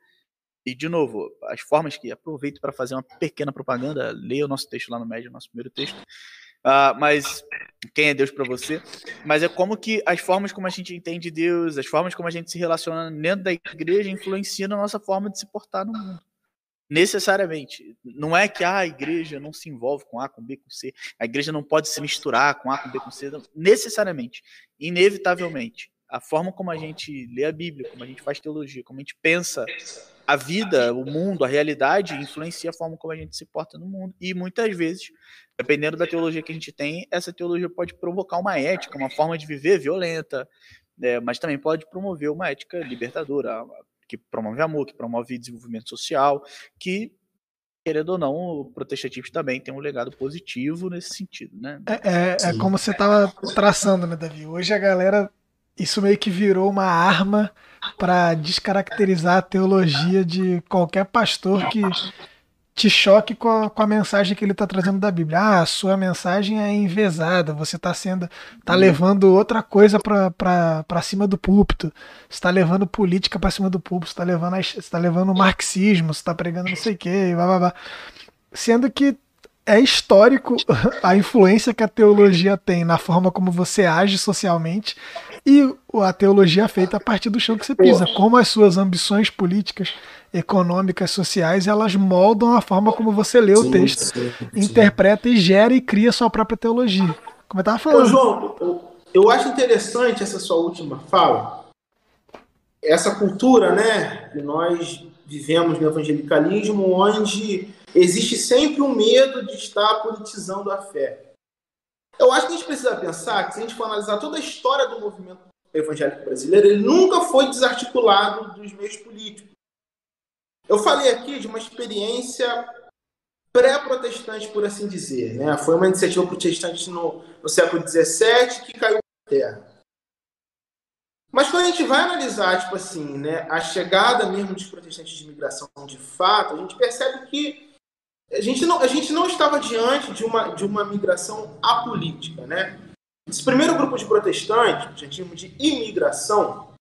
e de novo, as formas que aproveito para fazer uma pequena propaganda, leia o nosso texto lá no médio, nosso primeiro texto. Uh, mas quem é Deus para você? Mas é como que as formas como a gente entende Deus, as formas como a gente se relaciona dentro da igreja influenciam a nossa forma de se portar no mundo. Necessariamente. Não é que ah, a igreja não se envolve com A, com B, com C. A igreja não pode se misturar com A, com B, com C. Necessariamente. Inevitavelmente. A forma como a gente lê a Bíblia, como a gente faz teologia, como a gente pensa a vida, o mundo, a realidade influencia a forma como a gente se porta no mundo. E muitas vezes, dependendo da teologia que a gente tem, essa teologia pode provocar uma ética, uma forma de viver violenta, é, mas também pode promover uma ética libertadora, que promove amor, que promove desenvolvimento social, que querendo ou não, o protestantismo também tem um legado positivo nesse sentido, né? É, é, é como você estava traçando, né, Davi? Hoje a galera, isso meio que virou uma arma para descaracterizar a teologia de qualquer pastor que te choque com a, com a mensagem que ele está trazendo da Bíblia. Ah, a sua mensagem é envezada, você está sendo, tá levando outra coisa para cima do púlpito, está levando política para cima do púlpito, está levando, está levando marxismo, está pregando não sei o que, blá, blá, blá. sendo que é histórico (laughs) a influência que a teologia tem na forma como você age socialmente e a teologia é feita a partir do chão que você pisa, como as suas ambições políticas, econômicas, sociais, elas moldam a forma como você lê o texto, sim, sim. interpreta e gera e cria sua própria teologia. Como eu estava falando. Ô, João, eu acho interessante essa sua última fala. Essa cultura, né, que nós vivemos no evangelicalismo, onde existe sempre um medo de estar politizando a fé. Eu acho que a gente precisa pensar que, se a gente for analisar toda a história do movimento evangélico brasileiro, ele nunca foi desarticulado dos meios políticos. Eu falei aqui de uma experiência pré-protestante, por assim dizer. Né? Foi uma iniciativa protestante no, no século XVII que caiu na terra. Mas quando a gente vai analisar, tipo assim, né, a chegada mesmo dos protestantes de imigração de fato, a gente percebe que a gente não, a gente não estava diante de uma, de uma migração apolítica, né? Esse primeiro grupo de protestantes, que a gente chama de imigração,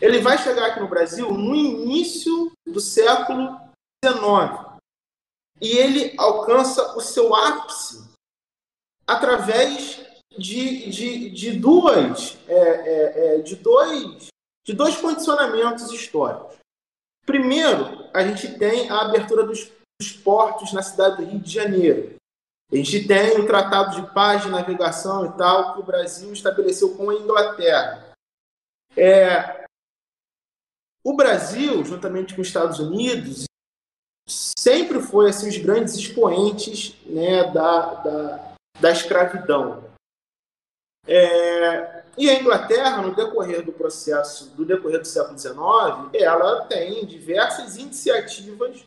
ele vai chegar aqui no Brasil no início do século XIX. E ele alcança o seu ápice através de, de, de duas é, é, é de dois de dois condicionamentos históricos. Primeiro, a gente tem a abertura dos dos portos na cidade do Rio de Janeiro. A gente tem o Tratado de Paz de Navegação e tal, que o Brasil estabeleceu com a Inglaterra. É, o Brasil, juntamente com os Estados Unidos, sempre foi assim, os grandes expoentes né, da, da, da escravidão. É, e a Inglaterra, no decorrer do processo, do decorrer do século XIX, ela tem diversas iniciativas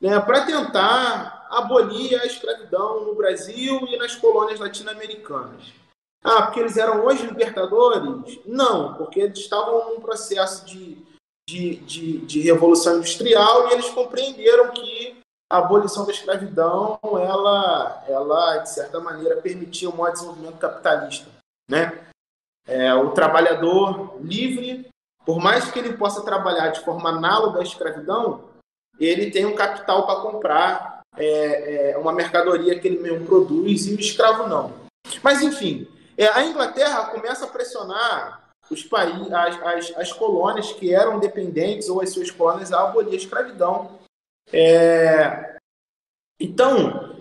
né, para tentar abolir a escravidão no Brasil e nas colônias latino-americanas. Ah, porque eles eram hoje libertadores? Não, porque eles estavam num processo de, de, de, de revolução industrial e eles compreenderam que a abolição da escravidão, ela, ela de certa maneira, permitia um maior desenvolvimento capitalista. Né? É, o trabalhador livre, por mais que ele possa trabalhar de forma análoga à escravidão, ele tem um capital para comprar é, é, uma mercadoria que ele mesmo produz e o escravo não. Mas, enfim, é, a Inglaterra começa a pressionar os países, as, as, as, colônias que eram dependentes ou as suas colônias a abolir a escravidão. É, então,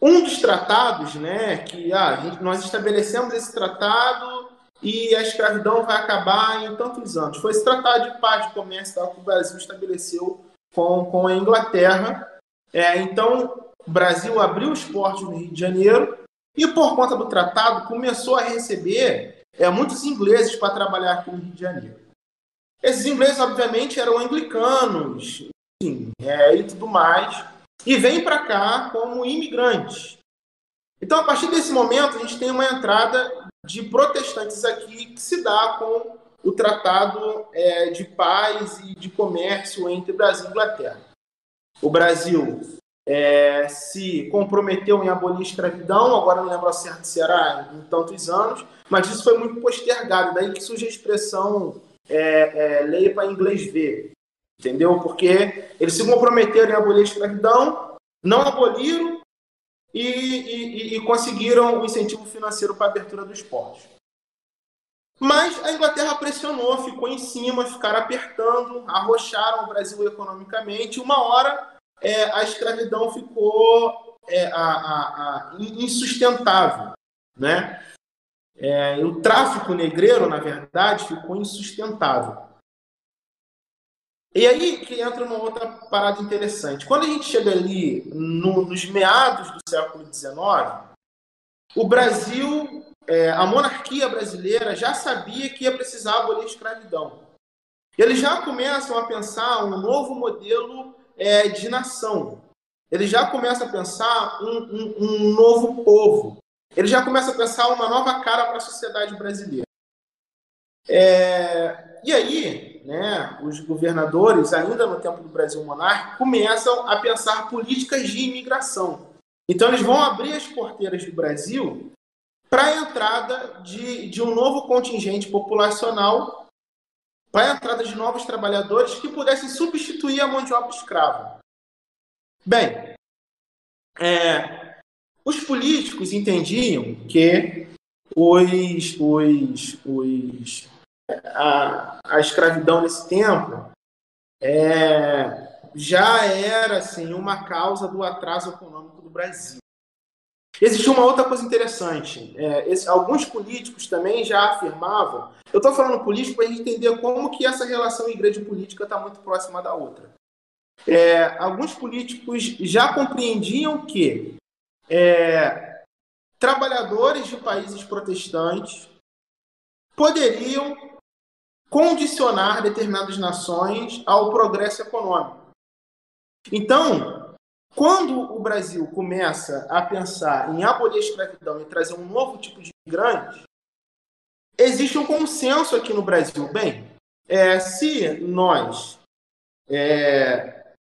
um dos tratados, né, que ah, gente, nós estabelecemos esse tratado e a escravidão vai acabar em tantos anos. Foi esse tratado de paz de comércio que o Brasil estabeleceu com, com a Inglaterra. É, então, o Brasil abriu os portos no Rio de Janeiro e, por conta do tratado, começou a receber é, muitos ingleses para trabalhar aqui no Rio de Janeiro. Esses ingleses, obviamente, eram anglicanos enfim, é, e tudo mais, e vêm para cá como imigrantes. Então, a partir desse momento, a gente tem uma entrada de protestantes aqui que se dá com o tratado é, de paz e de comércio entre Brasil e Inglaterra. O Brasil é, se comprometeu em abolir a escravidão, agora não lembro certo se era em tantos anos, mas isso foi muito postergado, daí que surge a expressão é, é, lei para inglês ver, entendeu? Porque eles se comprometeram em abolir a escravidão, não aboliram e, e, e conseguiram o incentivo financeiro para a abertura dos portos. Mas a Inglaterra pressionou, ficou em cima, ficaram apertando, arrocharam o Brasil economicamente. Uma hora é, a escravidão ficou é, a, a, a, insustentável. Né? É, o tráfico negreiro, na verdade, ficou insustentável. E aí que entra uma outra parada interessante. Quando a gente chega ali no, nos meados do século XIX, o Brasil, é, a monarquia brasileira já sabia que ia precisar abolir a escravidão. Eles já começam a pensar um novo modelo é, de nação. Eles já começam a pensar um, um, um novo povo. Eles já começam a pensar uma nova cara para a sociedade brasileira. É, e aí, né, os governadores, ainda no tempo do Brasil monárquico, começam a pensar políticas de imigração. Então, eles vão abrir as porteiras do Brasil para a entrada de, de um novo contingente populacional, para a entrada de novos trabalhadores que pudessem substituir a mão de obra escrava. Bem, é, os políticos entendiam que os, os, os a, a escravidão nesse tempo é, já era assim, uma causa do atraso econômico do Brasil. Existe uma outra coisa interessante. É, esse, alguns políticos também já afirmavam. Eu estou falando político para entender como que essa relação igreja política está muito próxima da outra. É, alguns políticos já compreendiam que é, trabalhadores de países protestantes poderiam condicionar determinadas nações ao progresso econômico. Então, quando o Brasil começa a pensar em abolir a escravidão e trazer um novo tipo de imigrante, existe um consenso aqui no Brasil. Bem, é, se nós é,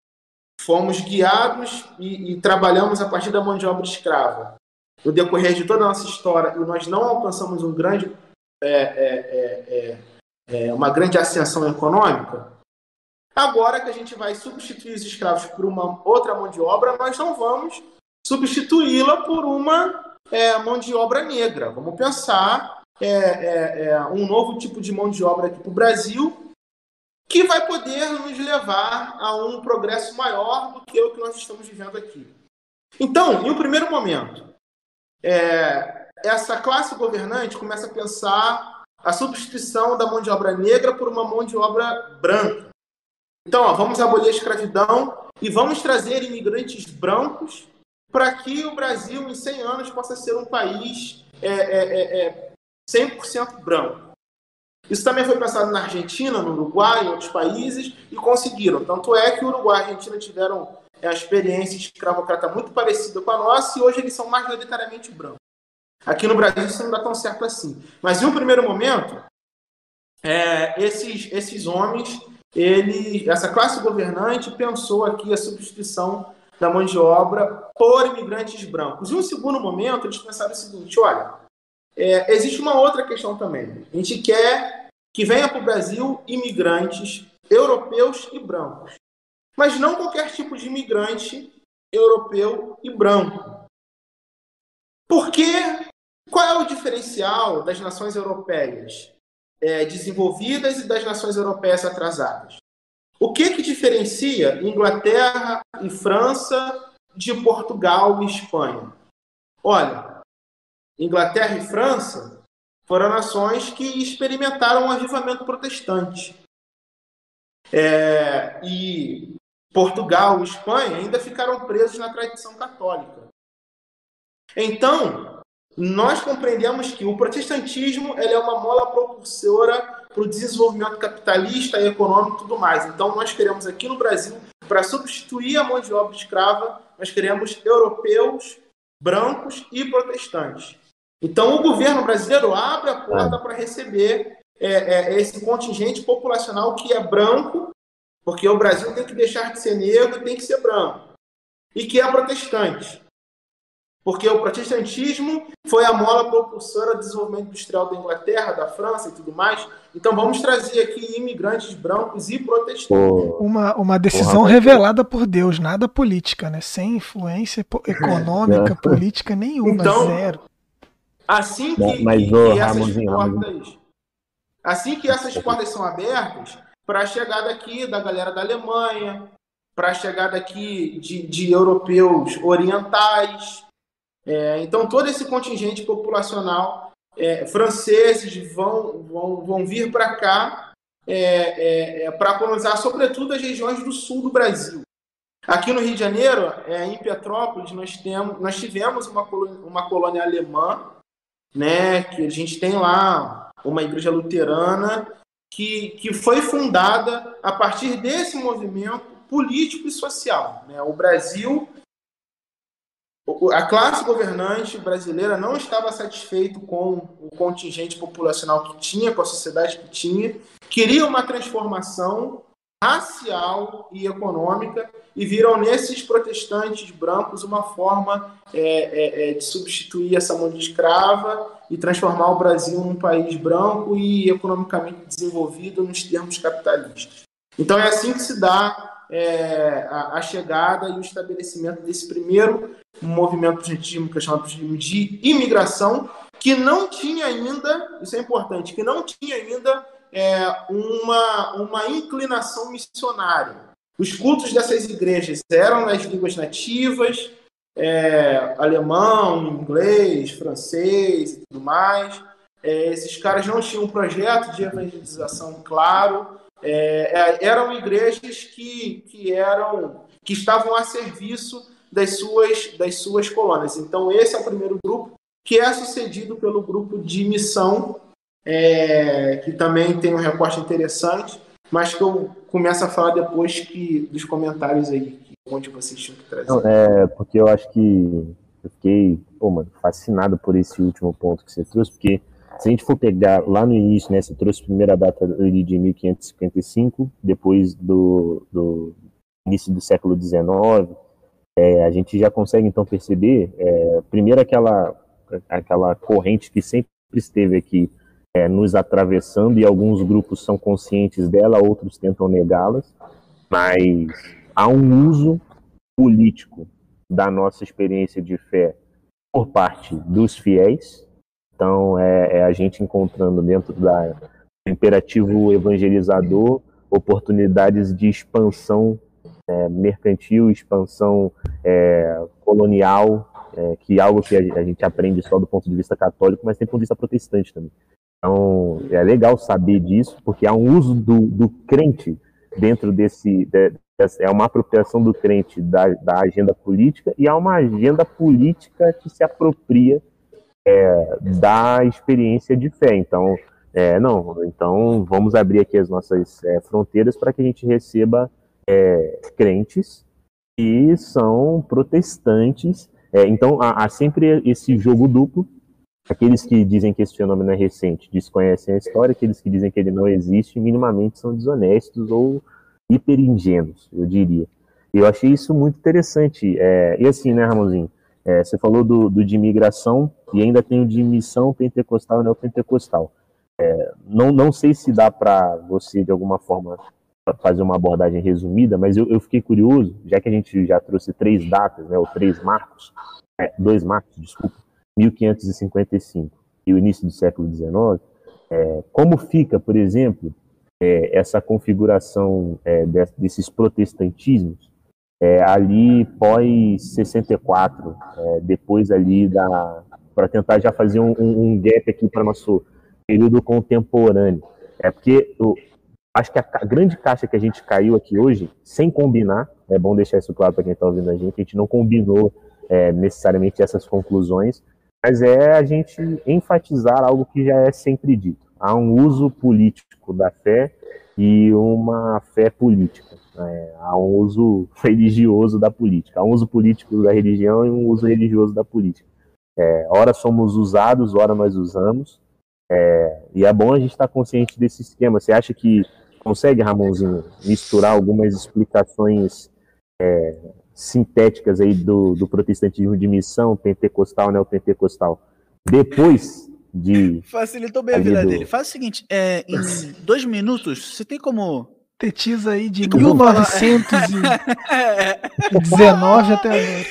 fomos guiados e, e trabalhamos a partir da mão de obra escrava no decorrer de toda a nossa história e nós não alcançamos um grande é, é, é, é uma grande ascensão econômica, agora que a gente vai substituir os escravos por uma outra mão de obra, nós não vamos substituí-la por uma é, mão de obra negra. Vamos pensar é, é, é um novo tipo de mão de obra aqui para o Brasil que vai poder nos levar a um progresso maior do que o que nós estamos vivendo aqui. Então, em um primeiro momento, é, essa classe governante começa a pensar a substituição da mão de obra negra por uma mão de obra branca. Então, ó, vamos abolir a escravidão e vamos trazer imigrantes brancos para que o Brasil, em 100 anos, possa ser um país é, é, é, 100% é, branco. Isso também foi pensado na Argentina, no Uruguai, em outros países, e conseguiram. Tanto é que o Uruguai e a Argentina tiveram é, a experiência escravocrata muito parecida com a nossa, e hoje eles são majoritariamente brancos. Aqui no Brasil isso não dá tão certo assim. Mas em um primeiro momento, é, esses, esses homens, ele, essa classe governante pensou aqui a substituição da mão de obra por imigrantes brancos. Em um segundo momento, eles pensaram o seguinte: olha, é, existe uma outra questão também. A gente quer que venha para o Brasil imigrantes europeus e brancos, mas não qualquer tipo de imigrante europeu e branco. Porque qual é o diferencial das nações europeias é, desenvolvidas e das nações europeias atrasadas? O que, que diferencia Inglaterra e França de Portugal e Espanha? Olha, Inglaterra e França foram nações que experimentaram um avivamento protestante. É, e Portugal e Espanha ainda ficaram presos na tradição católica. Então, nós compreendemos que o protestantismo é uma mola propulsora para o desenvolvimento capitalista e econômico e tudo mais. Então, nós queremos aqui no Brasil, para substituir a mão de obra escrava, nós queremos europeus, brancos e protestantes. Então, o governo brasileiro abre a porta para receber é, é, esse contingente populacional que é branco, porque o Brasil tem que deixar de ser negro e tem que ser branco, e que é protestante. Porque o protestantismo foi a mola propulsora do desenvolvimento industrial da Inglaterra, da França e tudo mais. Então vamos trazer aqui imigrantes brancos e protestantes. Uma, uma decisão revelada por Deus, nada política, né? Sem influência econômica, política nenhuma, então, zero. Assim que, Mas, que, essas portas, assim que essas portas são abertas, para a chegada aqui da galera da Alemanha, para a chegada aqui de, de europeus orientais, é, então, todo esse contingente populacional, é, franceses vão, vão, vão vir para cá é, é, é para colonizar, sobretudo, as regiões do sul do Brasil. Aqui no Rio de Janeiro, é, em Petrópolis, nós, temos, nós tivemos uma colônia, uma colônia alemã, né, que a gente tem lá uma igreja luterana, que, que foi fundada a partir desse movimento político e social. Né? O Brasil, a classe governante brasileira não estava satisfeito com o contingente populacional que tinha, com a sociedade que tinha, queria uma transformação racial e econômica e viram nesses protestantes brancos uma forma é, é, é, de substituir essa mão de escrava e transformar o Brasil num país branco e economicamente desenvolvido nos termos capitalistas. Então é assim que se dá é, a, a, chegada e o estabelecimento desse primeiro movimento positivo que é chamado de imigração, que não tinha ainda, isso é importante, que não tinha ainda é, uma, uma inclinação missionária. Os cultos dessas igrejas eram nas línguas nativas, é, alemão, inglês, francês e tudo mais. É, esses caras não tinham um projeto de evangelização claro. É, é, eram igrejas que, que eram que estavam a serviço das suas, das suas colônias. Então, esse é o primeiro grupo, que é sucedido pelo grupo de missão é, que também tem um recorte interessante, mas que eu começo a falar depois que dos comentários aí, onde vocês tinham que trazer. Não, é, porque eu acho que eu fiquei pô, mano, fascinado por esse último ponto que você trouxe, porque se a gente for pegar lá no início, né, você trouxe a primeira data de 1555, depois do, do início do século XIX, é, a gente já consegue então perceber, é, primeiro aquela, aquela corrente que sempre esteve aqui é, nos atravessando e alguns grupos são conscientes dela, outros tentam negá-las, mas há um uso político da nossa experiência de fé por parte dos fiéis. Então, é, é a gente encontrando dentro da, imperativo evangelizador oportunidades de expansão é, mercantil, expansão é, colonial, é, que é algo que a, a, gente aprende só do ponto de vista católico, mas tem ponto de vista protestante também. Então, é legal saber disso, porque há um uso do, do crente dentro desse. De, é uma apropriação do crente da, da, agenda política e há uma agenda política que se apropria é, da experiência de fé. Então, é, não, então vamos abrir aqui as nossas é, fronteiras para que a gente receba é, crentes que são protestantes. É, então, há, há sempre esse jogo duplo Aqueles que dizem que esse fenômeno é recente desconhecem a história, aqueles que dizem que ele não existe minimamente são desonestos ou hiperingênuos, eu diria. Eu achei isso muito interessante. É, e assim, né, Ramonzinho? É, você falou do, do, de imigração e ainda tem o de missão pentecostal e neopentecostal. É, não, não sei se dá para você, de alguma forma, fazer uma abordagem resumida, mas eu, eu, fiquei curioso, já que a gente já trouxe três datas, né, ou três marcos, é, dois marcos, desculpa, 1555 e o início do século XIX, é, como fica, por exemplo, é, essa configuração é, desses protestantismos é, ali pós 64, é, depois ali da para tentar já fazer um, um gap aqui para nosso período contemporâneo. É porque eu acho que a, grande caixa que a gente caiu aqui hoje, sem combinar, é bom deixar isso claro para quem está ouvindo a gente, a gente não combinou é, necessariamente essas conclusões, mas é a gente enfatizar algo que já é sempre dito. Há um uso político da fé e uma fé política. Né? Há um uso religioso da política. Há um uso político da religião e um uso religioso da política. É, ora somos usados, ora nós usamos. É, e é bom a gente estar consciente desse esquema. Você acha que consegue, Ramonzinho, misturar algumas explicações é, sintéticas aí do, do protestantismo de missão, pentecostal, neopentecostal. Depois de. Facilitou bem a vida do... dele. Faz o seguinte: é, em dois minutos, você tem como. Tetiza aí de 1919 até agora.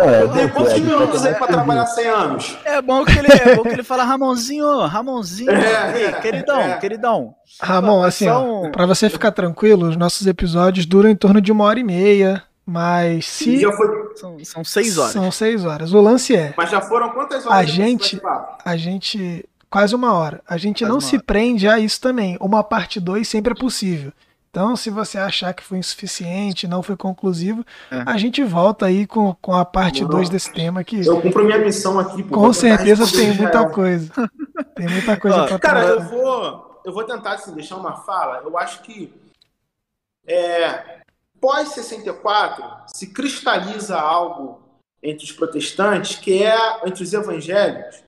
É, tem quantos minutos aí pra trabalhar 100 anos? É bom que ele, é bom que ele fala Ramonzinho, Ramonzinho. É, Ei, queridão, é. queridão. Ramon, assim, ó, pra você ficar tranquilo, os nossos episódios duram em torno de uma hora e meia. Mas se. Já foi... são, são seis horas. São seis horas. O lance é. Mas já foram quantas horas? A gente, a gente quase uma hora. A gente quase não se hora. prende a isso também. Uma parte 2 sempre é possível. Então, se você achar que foi insuficiente, não foi conclusivo, é. a gente volta aí com, com a parte 2 desse tema aqui. Eu cumpro minha missão aqui. Pô, com certeza tem muita coisa. Tem muita coisa para Cara, eu vou, eu vou tentar assim, deixar uma fala. Eu acho que é, pós 64 se cristaliza algo entre os protestantes, que é entre os evangélicos,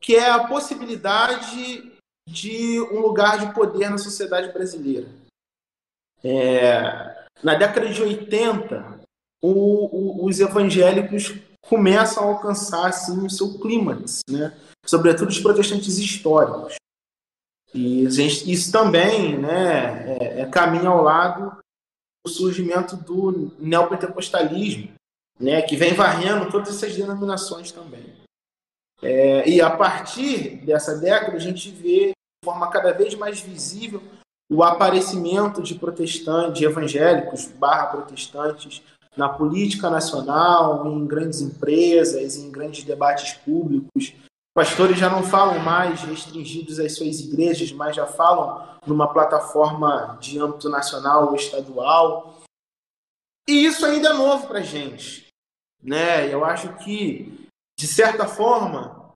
que é a possibilidade de um lugar de poder na sociedade brasileira. É, na década de 80, o, o, os evangélicos começam a alcançar assim, o seu clímax, né? sobretudo os protestantes históricos. E gente, isso também né, é, é caminho ao lado do surgimento do neopentecostalismo, né, que vem varrendo todas essas denominações também. É, e a partir dessa década, a gente vê de forma cada vez mais visível o aparecimento de protestantes, de evangélicos barra protestantes na política nacional, em grandes empresas, em grandes debates públicos. Pastores já não falam mais restringidos às suas igrejas, mas já falam numa plataforma de âmbito nacional ou estadual. E isso ainda é novo para a gente. Né? Eu acho que, de certa forma,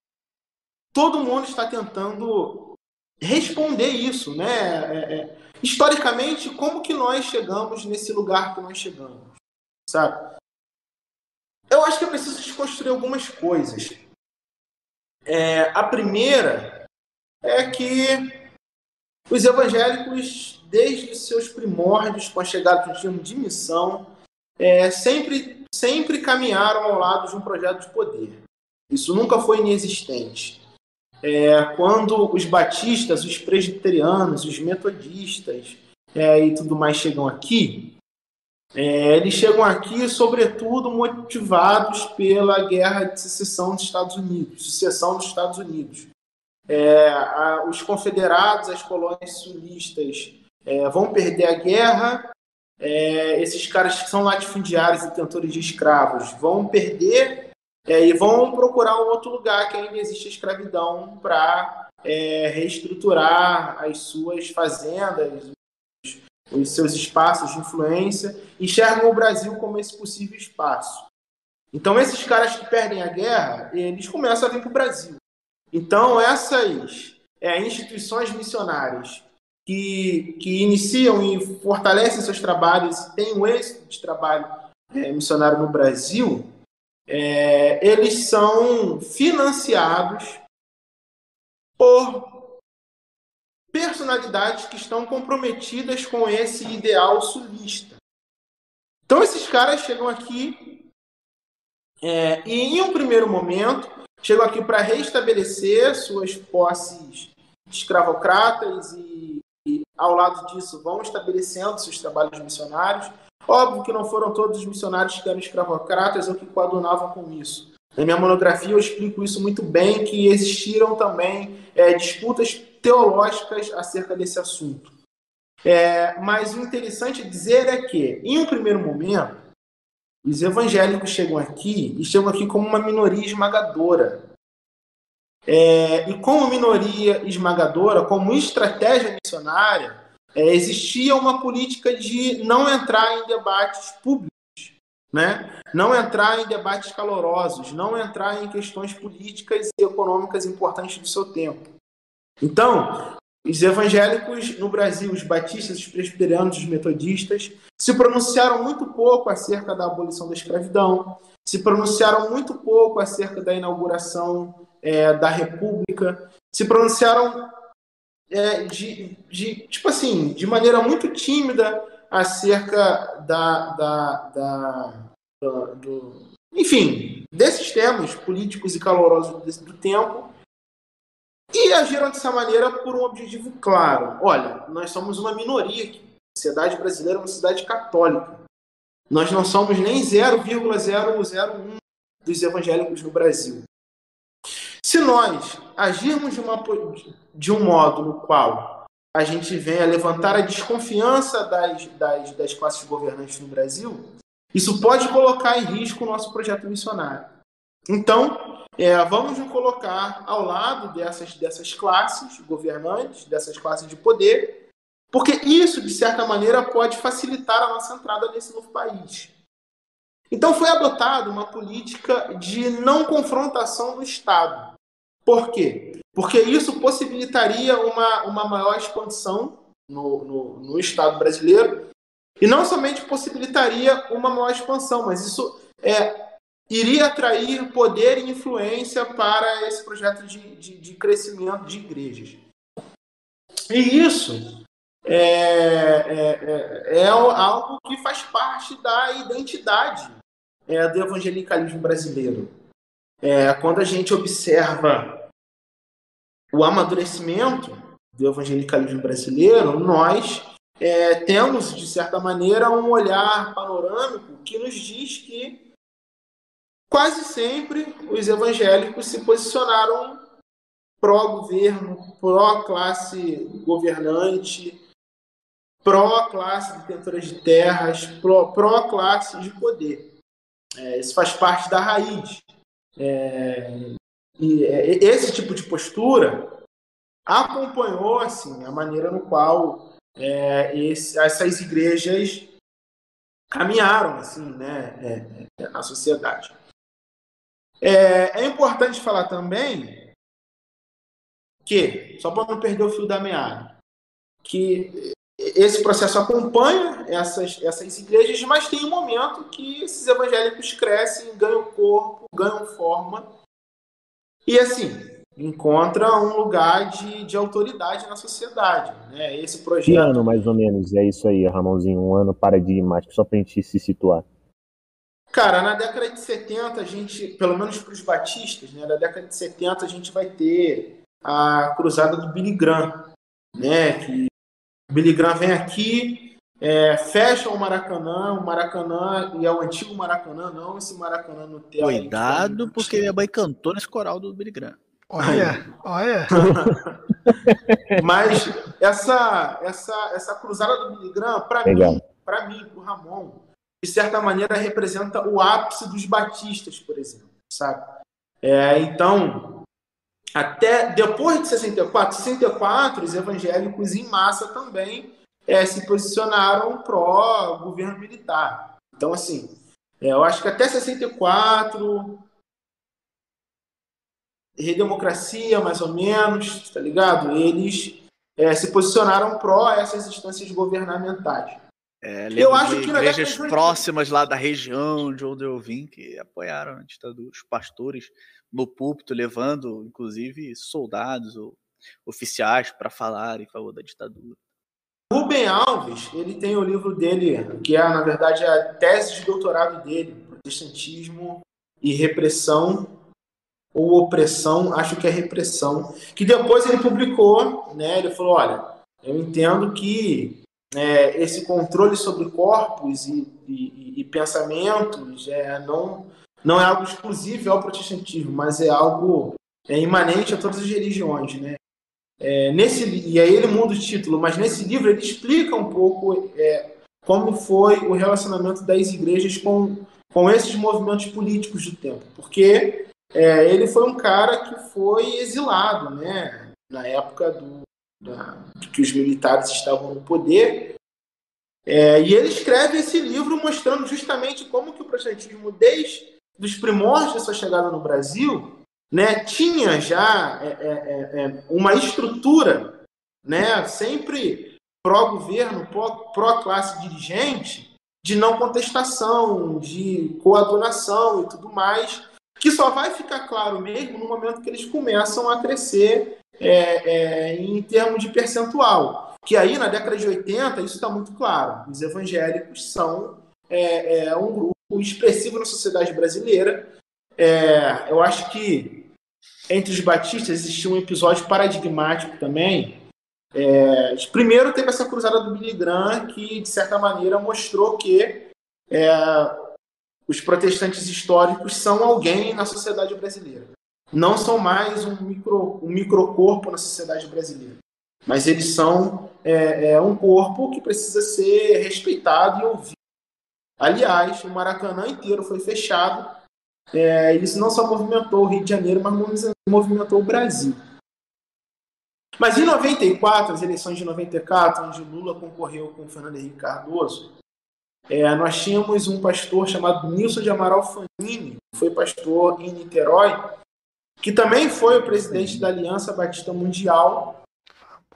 todo mundo está tentando responder isso, né? É, é, historicamente, como que nós chegamos nesse lugar que nós chegamos, sabe? Eu acho que é preciso desconstruir algumas coisas. É, a primeira é que os evangélicos, desde os seus primórdios, com a chegada do termo de missão, é, sempre, sempre caminharam ao lado de um projeto de poder. Isso nunca foi inexistente. É, quando os batistas, os presbiterianos, os metodistas é, e tudo mais chegam aqui, é, eles chegam aqui, sobretudo, motivados pela guerra de secessão dos Estados Unidos, sucessão dos Estados Unidos. É, a, os confederados, as colônias sulistas, é, vão perder a guerra é, esses caras que são latifundiários e detentores de escravos vão perder é, e vão procurar um outro lugar que ainda existe escravidão para é, reestruturar as suas fazendas, os, os seus espaços de influência, enxergam o Brasil como esse possível espaço. Então, esses caras que perdem a guerra, eles começam a vir para o Brasil. Então, essas é, instituições missionárias que, que iniciam e fortalecem seus trabalhos têm um êxito de trabalho é, missionário no Brasil, é, eles são financiados por personalidades que estão comprometidas com esse ideal sulista. Então esses caras chegam aqui é, e em um primeiro momento chegam aqui para restabelecer suas posses escravocratas e ao lado disso, vão estabelecendo seus trabalhos missionários. Óbvio que não foram todos os missionários que eram escravocratas ou que coadunavam com isso. Na minha monografia eu explico isso muito bem, que existiram também é, disputas teológicas acerca desse assunto. É, mas o interessante dizer é que, em um primeiro momento, os evangélicos chegam aqui e chegam aqui como uma minoria esmagadora. É, e como minoria esmagadora, como estratégia missionária, é, existia uma política de não entrar em debates públicos, né? não entrar em debates calorosos, não entrar em questões políticas e econômicas importantes do seu tempo. Então, os evangélicos no Brasil, os batistas, os presbiterianos, os metodistas, se pronunciaram muito pouco acerca da abolição da escravidão, se pronunciaram muito pouco acerca da inauguração é, da República, se pronunciaram é, de, de, tipo assim, de maneira muito tímida acerca da, da, da do, do, enfim, desses temas políticos e calorosos do tempo e agiram dessa maneira por um objetivo claro. Olha, nós somos uma minoria aqui. A sociedade brasileira é uma sociedade católica. Nós não somos nem 0,001 dos evangélicos no Brasil. Se nós agirmos de, uma, de um modo no qual a gente venha levantar a desconfiança das, das, das classes governantes no Brasil, isso pode colocar em risco o nosso projeto missionário. Então, é, vamos nos colocar ao lado dessas, dessas classes governantes, dessas classes de poder, porque isso, de certa maneira, pode facilitar a nossa entrada nesse novo país. Então foi adotada uma política de não confrontação no Estado. Por quê? Porque isso possibilitaria uma, uma maior expansão no, no, no Estado brasileiro e não somente possibilitaria uma maior expansão, mas isso é, iria atrair poder e influência para esse projeto de, de, de crescimento de igrejas. E isso é, é, é, é, algo que faz parte da identidade é, do evangelicalismo brasileiro. É, quando a gente observa o amadurecimento do evangelicalismo brasileiro, nós é, temos, de certa maneira, um olhar panorâmico que nos diz que quase sempre os evangélicos se posicionaram pró-governo, pró-classe governante, pró-classe detentora de terras, pró-classe de poder. É, isso faz parte da raiz. É, e é, esse tipo de postura acompanhou assim a maneira no qual é, esse, essas igrejas caminharam assim, né, é, na sociedade. É, é importante falar também que, só para não perder o fio da meada, que esse processo acompanha essas, essas igrejas, mas tem um momento que esses evangélicos crescem, ganham corpo, ganham forma. E assim, encontra um lugar de, de autoridade na sociedade. Né? Esse projeto. Que ano, mais ou menos, é isso aí, Ramonzinho? Um ano paradigmático, só para a gente se situar. Cara, na década de 70, a gente, pelo menos para os batistas, né, na década de 70, a gente vai ter a cruzada do Billy Graham, né, que Billy Graham vem aqui, é, fecha o Maracanã, o Maracanã, e é o antigo Maracanã, não esse Maracanã no tela. Cuidado, porque minha mãe cantou nesse coral do Billy Graham. Olha, olha. (laughs) Mas essa, essa, essa cruzada do Billy Graham, para mim, para mim, pro Ramon, de certa maneira representa o ápice dos batistas, por exemplo, sabe? É, então, até depois de 64, 64, os evangélicos em massa também é, se posicionaram pró governo militar. Então, assim, é, eu acho que até 64, redemocracia, mais ou menos, tá ligado? Eles é, se posicionaram pró essas instâncias governamentais. É, eu acho que igrejas próximas lá da região de onde eu vim que apoiaram a ditadura, os pastores no púlpito, levando, inclusive, soldados ou oficiais para falar em favor da ditadura. Rubem Alves, ele tem o livro dele, que é, na verdade, a tese de doutorado dele, Protestantismo e Repressão ou Opressão, acho que é Repressão, que depois ele publicou, né, ele falou, olha, eu entendo que é, esse controle sobre corpos e, e, e pensamentos é, não não é algo exclusivo ao protestantismo, mas é algo é, imanente a todas as religiões, né? É, nesse, e aí ele muda o título, mas nesse livro ele explica um pouco é, como foi o relacionamento das igrejas com, com esses movimentos políticos do tempo, porque é, ele foi um cara que foi exilado, né? Na época do, da, que os militares estavam no poder, é, e ele escreve esse livro mostrando justamente como que o protestantismo, desde dos primórdios da sua chegada no Brasil, né, tinha já é, é, é, é uma estrutura, né, sempre pró-governo, pró-classe dirigente, de não contestação, de coadunação e tudo mais, que só vai ficar claro mesmo no momento que eles começam a crescer é, é, em termos de percentual. Que aí, na década de 80, isso está muito claro. Os evangélicos são um grupo expressivo na sociedade brasileira. É, eu acho que entre os batistas existia um episódio paradigmático também. É, primeiro teve essa cruzada do Billy Graham, que de certa maneira mostrou que é, os protestantes históricos são alguém na sociedade brasileira. Não são mais um, micro, um microcorpo na sociedade brasileira, mas eles são é, é um corpo que precisa ser respeitado e ouvido Aliás, o Maracanã inteiro foi fechado É, isso não só movimentou o Rio de Janeiro, mas movimentou o Brasil. Mas em 94, as eleições de 94, onde Lula concorreu com Fernando Henrique Cardoso, é, nós tínhamos um pastor chamado Nilson de Amaral Fanini, que foi pastor em Niterói, que também foi o presidente da Aliança Batista Mundial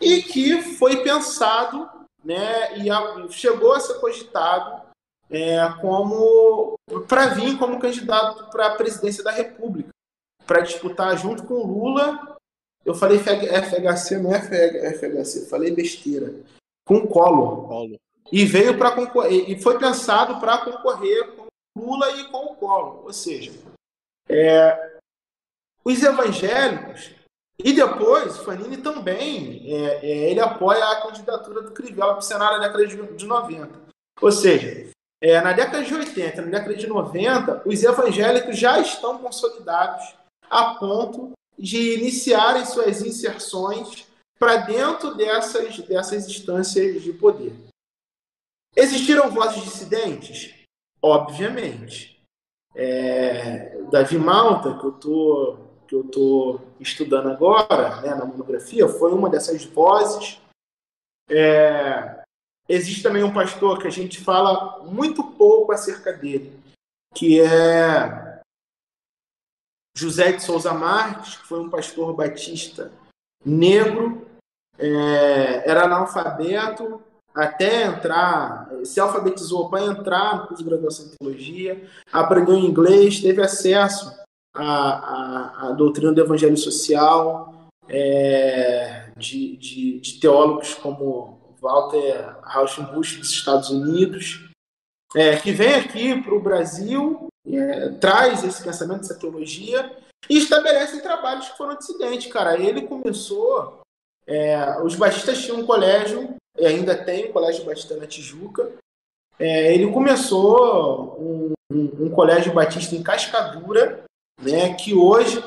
e que foi pensado né, e chegou a ser cogitado é, como para vir como candidato para a presidência da República, para disputar junto com Lula. Eu falei FHC, não é FHC, falei besteira. Com Collor. Collor. E veio para concorrer, e foi pensado para concorrer com Lula e com o Collor. Ou seja, é, os evangélicos e depois, Fanini também, é, é, ele apoia a candidatura do Crivella para o Senado na década de, de 90. Ou seja, é, na década de 80, na década de 90, os evangélicos já estão consolidados a ponto de iniciarem suas inserções para dentro dessas, dessas instâncias de poder. Existiram vozes dissidentes? Obviamente. É, Davi Malta, que eu estou que eu estou estudando agora, né, na monografia, foi uma dessas vozes. É, existe também um pastor que a gente fala muito pouco acerca dele, que é José de Souza Marques, que foi um pastor batista negro, é, era analfabeto, até entrar, se alfabetizou para entrar no curso de graduação em teologia, aprendeu inglês, teve acesso à, à, à doutrina do evangelho social, é, de, de, de, teólogos como Walter Rauschenbusch dos Estados Unidos, é, que vem aqui para o Brasil, é, traz esse pensamento, essa teologia, e estabelece trabalhos que foram dissidentes. Cara, ele começou. É, os batistas tinham um colégio e ainda tem o Colégio Batista na Tijuca. É, ele começou um, um, um, colégio batista em Cascadura, né, que hoje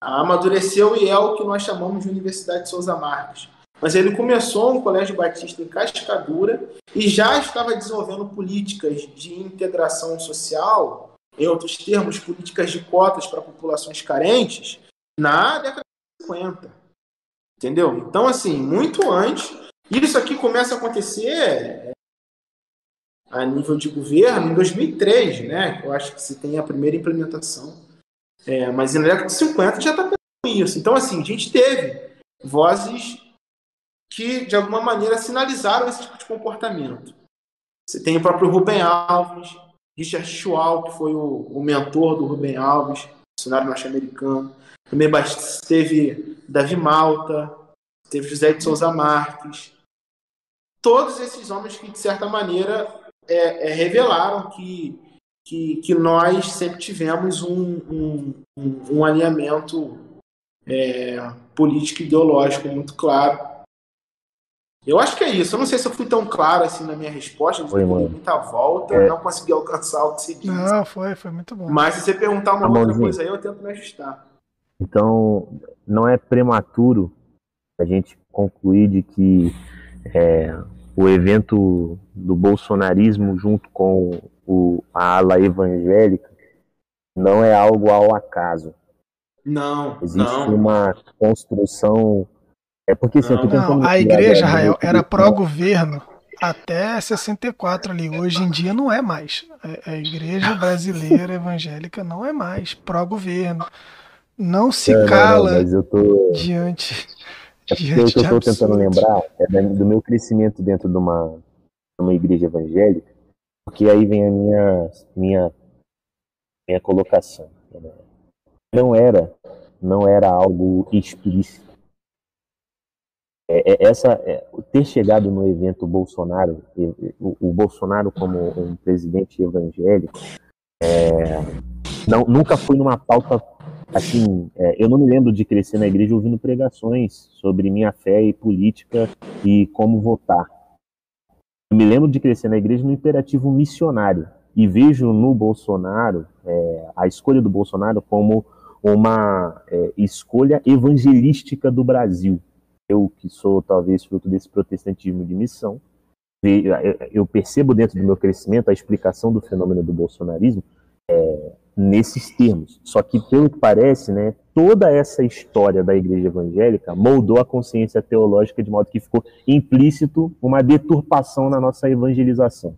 amadureceu e é o que nós chamamos de Universidade de Souza Marques. Mas ele começou um colégio batista em Cascadura e já estava desenvolvendo políticas de integração social, em outros termos, políticas de cotas para populações carentes, na década de 50. Entendeu? Então, assim, muito antes isso aqui começa a acontecer é, a nível de governo em 2003, né? Eu acho que se tem a primeira implementação. É, mas na década de 50 já está com isso. Então, assim, a gente teve vozes que, de alguma maneira, sinalizaram esse tipo de comportamento. Você tem o próprio Rubem Alves, Richard Schwal, que foi o, o mentor do Rubem Alves, funcionário norte-americano. Também teve Davi Malta, teve José de Souza Marques, todos esses homens que, de certa maneira, é, é, revelaram que, que, que, nós sempre tivemos um, um, um, alinhamento é, político e ideológico muito claro. Eu acho que é isso. Eu não sei se eu fui tão claro assim na minha resposta, foi muita volta, é. não consegui alcançar o que se disse. Não, foi, foi muito bom. Mas se você perguntar uma outra coisa aí, eu tento me ajustar. Então, não é prematuro a gente concluir de que é, o evento do bolsonarismo junto com o, a ala evangélica não é algo ao acaso. Não. Existe não. uma construção. É porque assim, não, não, a igreja, Rael, era pró-governo até 64 ali. Hoje em dia não é mais. A igreja (laughs) brasileira evangélica não é mais pró-governo. Não se é, cala não, tô... diante é porque o que eu estou tentando lembrar é do meu crescimento dentro de uma, uma igreja evangélica, porque aí vem a minha, minha, minha colocação. Não era, não era algo explícito. É, é, essa, é, ter chegado no evento Bolsonaro, o, o Bolsonaro como um presidente evangélico, é, não, nunca foi numa pauta assim, é, eu não me lembro de crescer na igreja ouvindo pregações sobre minha fé e política e como votar. Eu me lembro de crescer na igreja no imperativo missionário e vejo no Bolsonaro é, a escolha do Bolsonaro como uma escolha evangelística do Brasil. Eu que sou talvez fruto desse protestantismo de missão, eu percebo dentro do meu crescimento a explicação do fenômeno do bolsonarismo é, nesses termos. Só que, pelo que parece, né, toda essa história da igreja evangélica moldou a consciência teológica de modo que ficou implícito uma deturpação na nossa evangelização.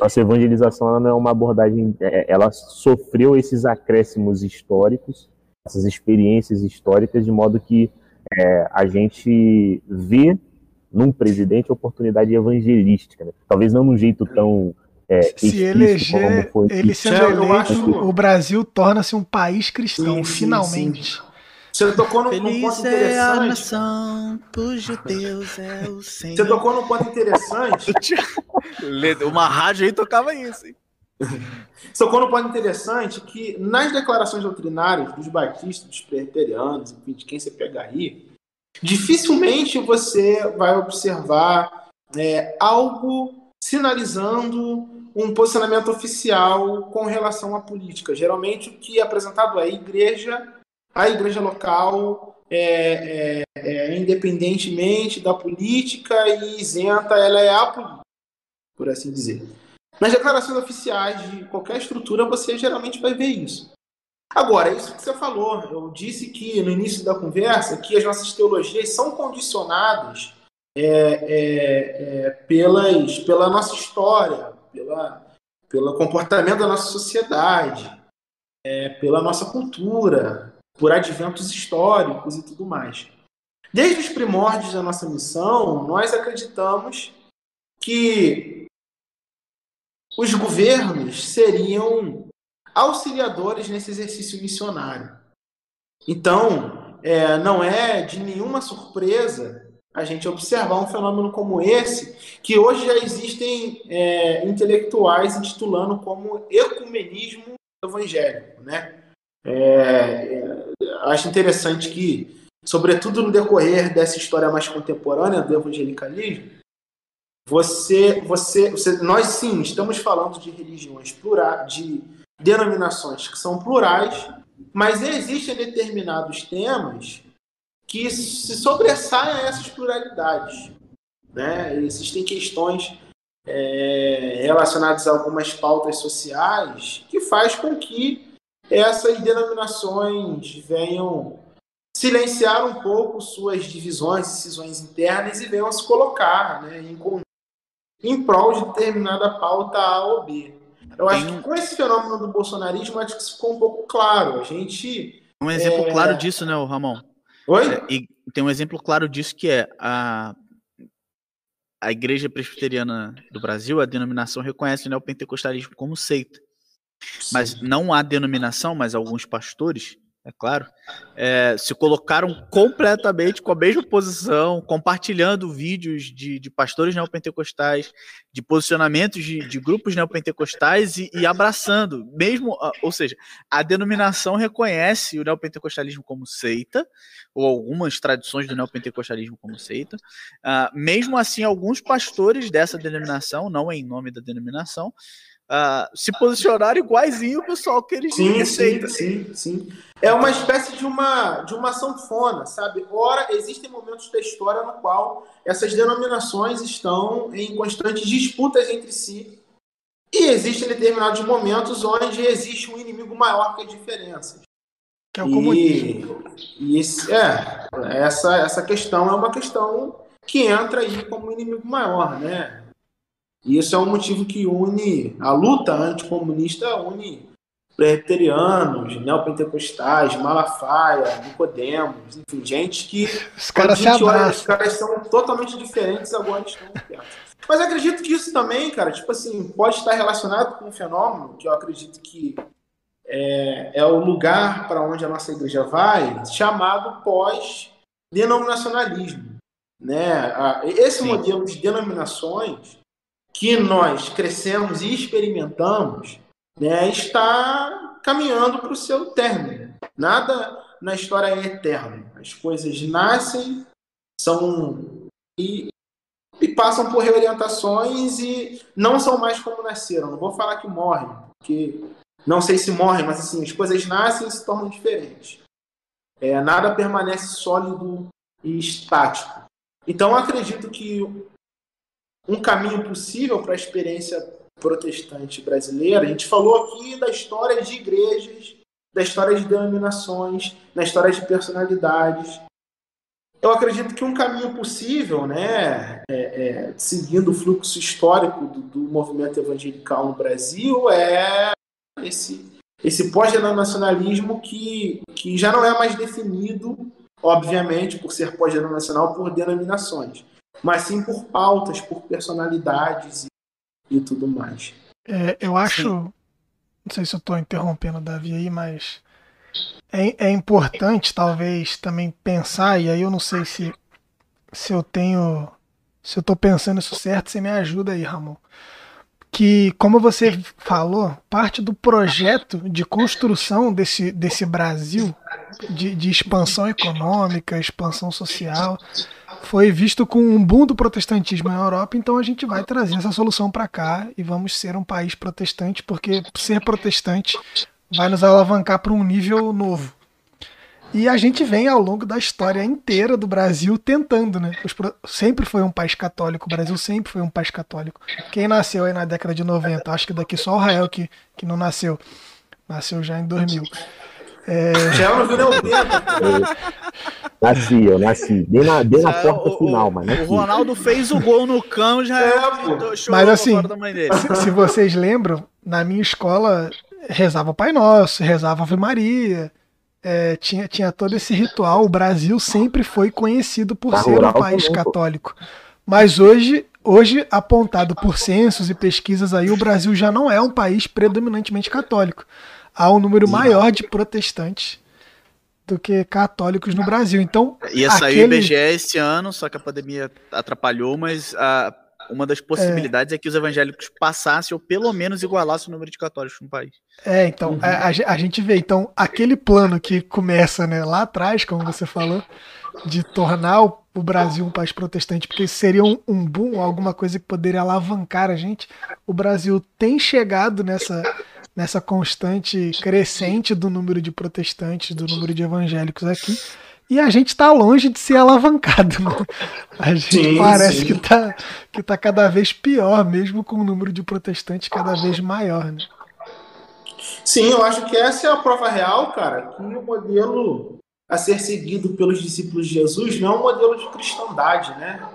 Nossa evangelização ela não é uma abordagem, é, é, ela sofreu esses acréscimos históricos, essas experiências históricas, de modo que é, a gente vê num presidente oportunidade evangelística. Né? Talvez não num jeito tão é, se eleger, ele sendo eleito, acho... o Brasil torna-se um país cristão, sim, finalmente. Sim, sim. Você tocou num, num ponto interessante. É a nação, cujo Deus é o Senhor. Você tocou num ponto interessante. (laughs) Uma rádio aí tocava isso, hein? Você (laughs) tocou num ponto interessante que nas declarações doutrinárias dos batistas, dos presbiterianos, enfim, de quem você pegar aí, dificilmente você vai observar é, algo sinalizando um posicionamento oficial com relação à política. Geralmente o que é apresentado é a igreja, a igreja local, é, é, é, independentemente da política e isenta, ela é a política, por assim dizer. Nas declarações oficiais de qualquer estrutura, você geralmente vai ver isso. Agora, isso que você falou, eu disse que no início da conversa que as nossas teologias são condicionadas é, é, é, pelas, pela nossa história, pela, pelo comportamento da nossa sociedade, é, pela nossa cultura, por adventos históricos e tudo mais. Desde os primórdios da nossa missão, nós acreditamos que os governos seriam auxiliadores nesse exercício missionário. Então, é, não é de nenhuma surpresa a gente observar um fenômeno como esse, que hoje já existem é, intelectuais intitulando como ecumenismo evangélico. Né? É, é, acho interessante que, sobretudo no decorrer dessa história mais contemporânea do evangelicalismo, você, você, você, nós sim estamos falando de religiões plurais, de denominações que são plurais, mas existem determinados temas que se sobressaem a essas pluralidades. Né? Existem questões é, relacionadas a algumas pautas sociais que faz com que essas denominações venham silenciar um pouco suas divisões, decisões internas e venham se colocar né, em, em prol de determinada pauta A ou B. Eu acho que com esse fenômeno do bolsonarismo, acho que isso ficou um pouco claro. A gente. Um exemplo é... claro disso, né, Ramon? Oi? É, e tem um exemplo claro disso que é a, a Igreja Presbiteriana do Brasil, a denominação reconhece o neopentecostalismo como seita. Mas não há denominação, mas alguns pastores é claro, é, se colocaram completamente com a mesma posição, compartilhando vídeos de, de pastores neopentecostais, de posicionamentos de, de grupos neopentecostais e, e, abraçando, mesmo, ou seja, a denominação reconhece o neopentecostalismo como seita, ou algumas tradições do neopentecostalismo como seita, uh, mesmo assim, alguns pastores dessa denominação, não em nome da denominação, uh, se posicionar iguaizinho o pessoal que eles sim, sim, sim, sim. É uma espécie de uma, de uma sanfona, sabe? Ora, existem momentos da história no qual essas denominações estão em constantes disputas entre si e existem determinados momentos onde existe um inimigo maior que as diferenças. Que é o comunismo. E, e esse, é, essa, essa questão é uma questão que entra aí como inimigo maior, né? E isso é um motivo que une a luta anticomunista une presbiterianos, neopentecostais, Malafaia, Nicodemos, enfim, gente que os caras se os caras são totalmente diferentes agora estão perto. Mas acredito que isso também, cara, tipo assim, pode estar relacionado com um fenômeno que eu acredito que é, é o lugar para onde a nossa igreja vai, chamado pós-denominacionalismo. Né? Esse Sim. modelo de denominações que nós crescemos e experimentamos né, está caminhando para o seu término. Nada na história é eterno. As coisas nascem, são e, e passam por reorientações e não são mais como nasceram. Não vou falar que morrem, porque não sei se morrem, mas assim, as coisas nascem e se tornam diferentes. É, nada permanece sólido e estático. Então, acredito que um caminho possível para a experiência protestante brasileira, a gente falou aqui da história de igrejas, da história de denominações, da história de personalidades. Eu acredito que um caminho possível, né, é, é, seguindo o fluxo histórico do, do, movimento evangelical no Brasil, é esse, esse pós-denominacionalismo que, que já não é mais definido, obviamente, por ser pós-denominacional, por denominações, mas sim por pautas, por personalidades e, e tudo mais. É, eu acho, sim. não sei se eu estou interrompendo o Davi aí, mas é, é importante talvez também pensar, e aí eu não sei se, se eu tenho. Se eu estou pensando isso certo, você me ajuda aí, Ramon. Que, como você falou, parte do projeto de construção desse, desse Brasil, de, de expansão econômica, expansão social, foi visto com um boom do protestantismo na Europa, então a gente vai trazer essa solução para cá e vamos ser um país protestante, porque ser protestante vai nos alavancar para um nível novo. E a gente vem ao longo da história inteira do Brasil tentando, né? Sempre foi um país católico, o Brasil sempre foi um país católico. Quem nasceu aí na década de 90? Acho que daqui só o Rael que, que não nasceu. Nasceu já em 2000. É... Já não virou Nasci, eu nasci. Dei na, dei na porta o, final, mas O Ronaldo fez o gol no cão, já é, Mas assim, se, se, vocês lembram, na minha escola rezava o Pai Nosso, rezava Ave Maria. É, tinha, tinha todo esse ritual. O Brasil sempre foi conhecido por tá ser um país católico. Mas hoje, hoje, apontado por censos e pesquisas aí, o Brasil já não é um país predominantemente católico. Há um número maior de protestantes do que católicos no Brasil. Então, ia sair aquele... o IBGE esse ano, só que a pandemia atrapalhou, mas a uma das possibilidades é. é, que os evangélicos passassem ou pelo menos igualassem o número de católicos no país. É, então, uhum. a, a, gente vê, então, aquele plano que começa né, lá atrás, como você falou, de tornar o, o Brasil um país protestante, porque seria um, um boom, alguma coisa que poderia alavancar a gente. O Brasil tem chegado nessa, nessa constante crescente do número de protestantes, do número de evangélicos aqui e a gente está longe de ser alavancado. Né? (laughs) A gente sim, parece sim. que está que tá cada vez pior, mesmo com o número de protestantes cada vez maior. Né? Sim, eu acho que essa é a prova real, cara, que o modelo a ser seguido pelos discípulos de Jesus não é um modelo de cristandade, né?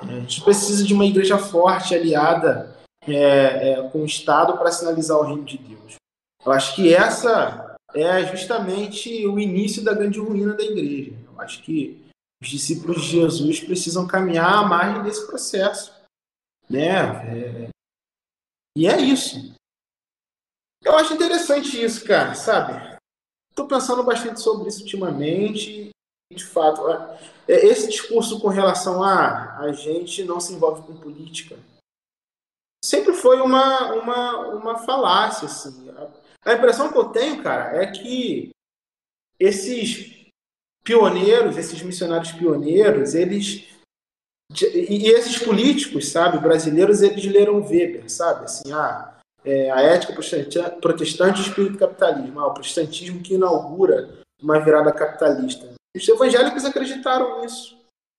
A gente precisa de uma igreja forte, aliada é, é, com o Estado para sinalizar o reino de Deus. Eu acho que essa é justamente o início da grande ruína da igreja. Eu acho que os discípulos de Jesus precisam caminhar à margem desse processo. Né? É... E é isso. Eu acho interessante isso, cara, sabe? Estou pensando bastante sobre isso ultimamente. De fato, é, esse discurso com relação a a gente não se envolve com política sempre foi uma, uma, uma falácia. Assim. A impressão que eu tenho, cara, é que esses pioneiros, esses missionários pioneiros, eles e esses políticos, sabe, brasileiros, eles leram Weber, sabe, assim, ah, é, a ética protestante e o espírito capitalismo, ah, o protestantismo que inaugura uma virada capitalista. Os evangélicos acreditaram nisso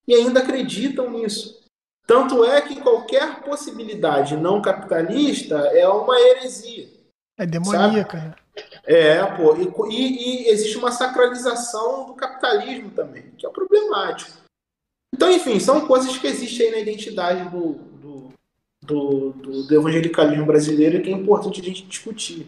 e ainda acreditam nisso. Tanto é que qualquer possibilidade não capitalista é uma heresia. É demoníaca, né? É, pô. E, e, e, existe uma sacralização do capitalismo também, que é problemático. Então, enfim, são coisas que existem aí na identidade do, do, do, do, do evangelicalismo brasileiro e que é importante a gente discutir.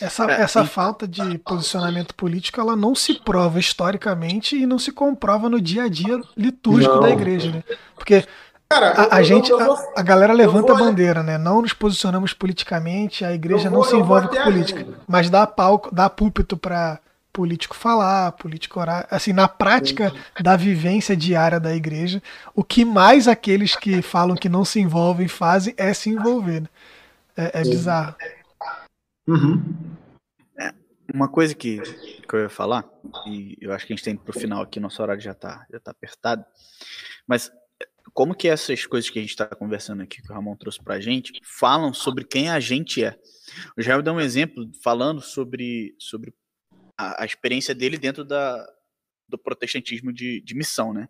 Essa, é, essa falta de posicionamento político ela não se prova historicamente e não se comprova no dia a dia litúrgico não. da igreja, né? Porque Cara, a, a eu, gente, eu, eu vou, a, a, galera levanta a bandeira, né? Não nos posicionamos politicamente, a igreja vou, não se envolve com política, mas dá palco, dá púlpito para político falar, político orar. Assim, na prática da vivência diária da igreja, o que mais aqueles que falam que não se envolvem fazem é se envolver. Né? É, é bizarro. Uhum. É, uma coisa que, que eu ia falar, e eu acho que a gente tem pro final aqui, nosso horário já tá, já tá apertado, mas como que essas coisas que a gente está conversando aqui, que o Ramon trouxe para a gente, falam sobre quem a gente é. O Jair deu um exemplo falando sobre, sobre a, a experiência dele dentro da, do protestantismo de, de missão, né?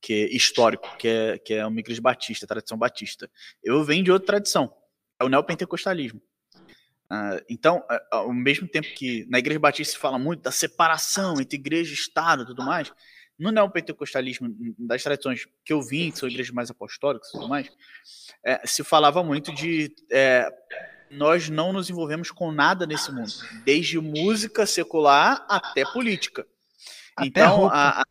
Que é histórico, que é, que é uma igreja batista, tradição batista. Eu venho de outra tradição. é o neopentecostalismo. Uh, então, ao mesmo tempo que na Igreja Batista se fala muito da separação entre igreja e Estado e tudo mais, no neopentecostalismo, das tradições que eu vim, que são igrejas mais apostólicas e tudo mais, é, se falava muito de é, nós não nos envolvemos com nada nesse mundo, desde música secular até política. Até então, a, a,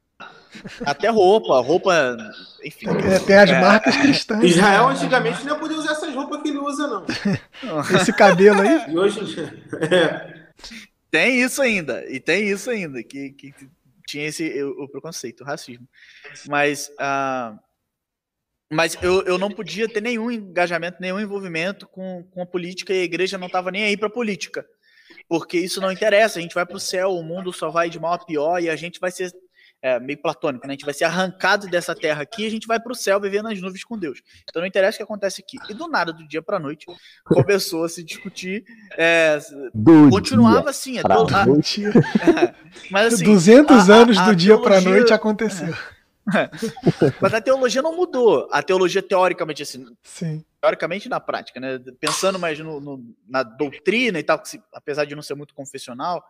até roupa, roupa, enfim. É, tem as é, marcas cristãs. Israel antigamente não podia usar essas roupas que ele usa, não. (laughs) Esse cabelo aí. E hoje é. Tem isso ainda, e tem isso ainda, que, que tinha esse o, o preconceito, o racismo. Mas, uh, mas eu, eu não podia ter nenhum engajamento, nenhum envolvimento com, com a política e a igreja não estava nem aí para política. Porque isso não interessa, a gente vai para o céu, o mundo só vai de mal a pior e a gente vai ser é, meio platônico, né? A gente vai ser arrancado dessa terra aqui e a gente vai para o céu viver nas nuvens com Deus. Então não interessa o que acontece aqui. E do nada, do dia para noite, começou a se discutir. É, continuava assim. A, a, (laughs) mas assim. 200 a, anos do dia para noite aconteceu. Mas a teologia não mudou. A teologia, teoricamente, assim. Sim. Teoricamente na prática, né? Pensando mais no, no, na doutrina e tal, que, apesar de não ser muito confessional,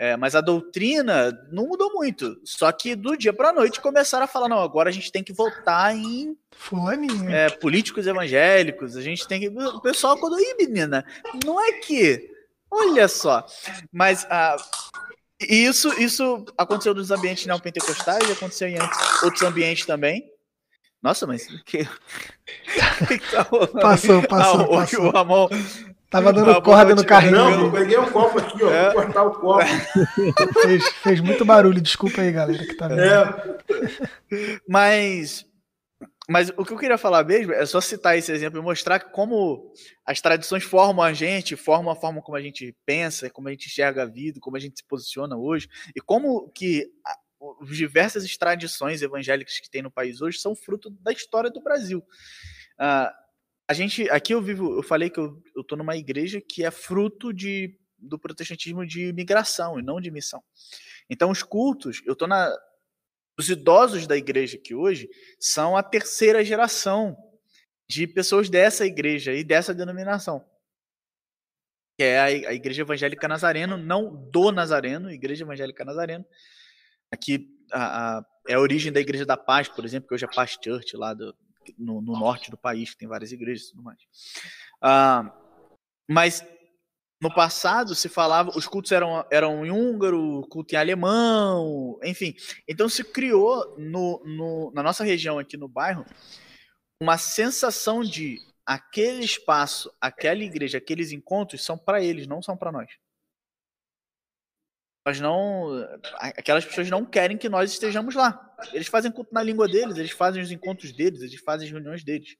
é, mas a doutrina não mudou muito. Só que do dia para noite começaram a falar: não, agora a gente tem que voltar em. Fulaninho. É, políticos evangélicos, a gente tem que. O pessoal, quando. Ih, menina, não é que. Olha só. Mas. Ah, e isso, isso aconteceu nos ambientes neopentecostais e aconteceu em outros ambientes também. Nossa, mas (laughs) que, (laughs) que tá Passou, passou, ah, passou. O Ramon Tava dando corda no carrinho. Não, eu peguei um copo aqui, ó. É. Vou cortar o copo. (laughs) fez, fez muito barulho, desculpa aí, galera, que tá vendo. É. Mas mas o que eu queria falar mesmo é só citar esse exemplo e mostrar como as tradições formam a gente, formam a forma como a gente pensa, como a gente enxerga a vida, como a gente se posiciona hoje, e como que as diversas tradições evangélicas que tem no país hoje são fruto da história do Brasil. Uh, a gente, aqui eu vivo, eu falei que eu, tô numa igreja que é fruto de, do protestantismo de migração e não de missão. Então, os cultos, eu tô na, os idosos da igreja aqui hoje são a terceira geração de pessoas dessa igreja e dessa denominação. Que é a, Igreja Evangélica Nazareno, não do Nazareno, Igreja Evangélica Nazareno. Aqui a, a, é a origem da Igreja da Paz, por exemplo, que hoje é Paz Church, lá do, no, no, norte do país, que tem várias igrejas e tudo mais. Ah, mas no passado se falava, os cultos eram, eram em húngaro, culto em alemão, enfim. Então se criou no, no, na nossa região aqui no bairro uma sensação de aquele espaço, aquela igreja, aqueles encontros são para eles, não são para nós. Nós não, aquelas pessoas não querem que nós estejamos lá. Eles fazem culto na língua deles, eles fazem os encontros deles, eles fazem as reuniões deles.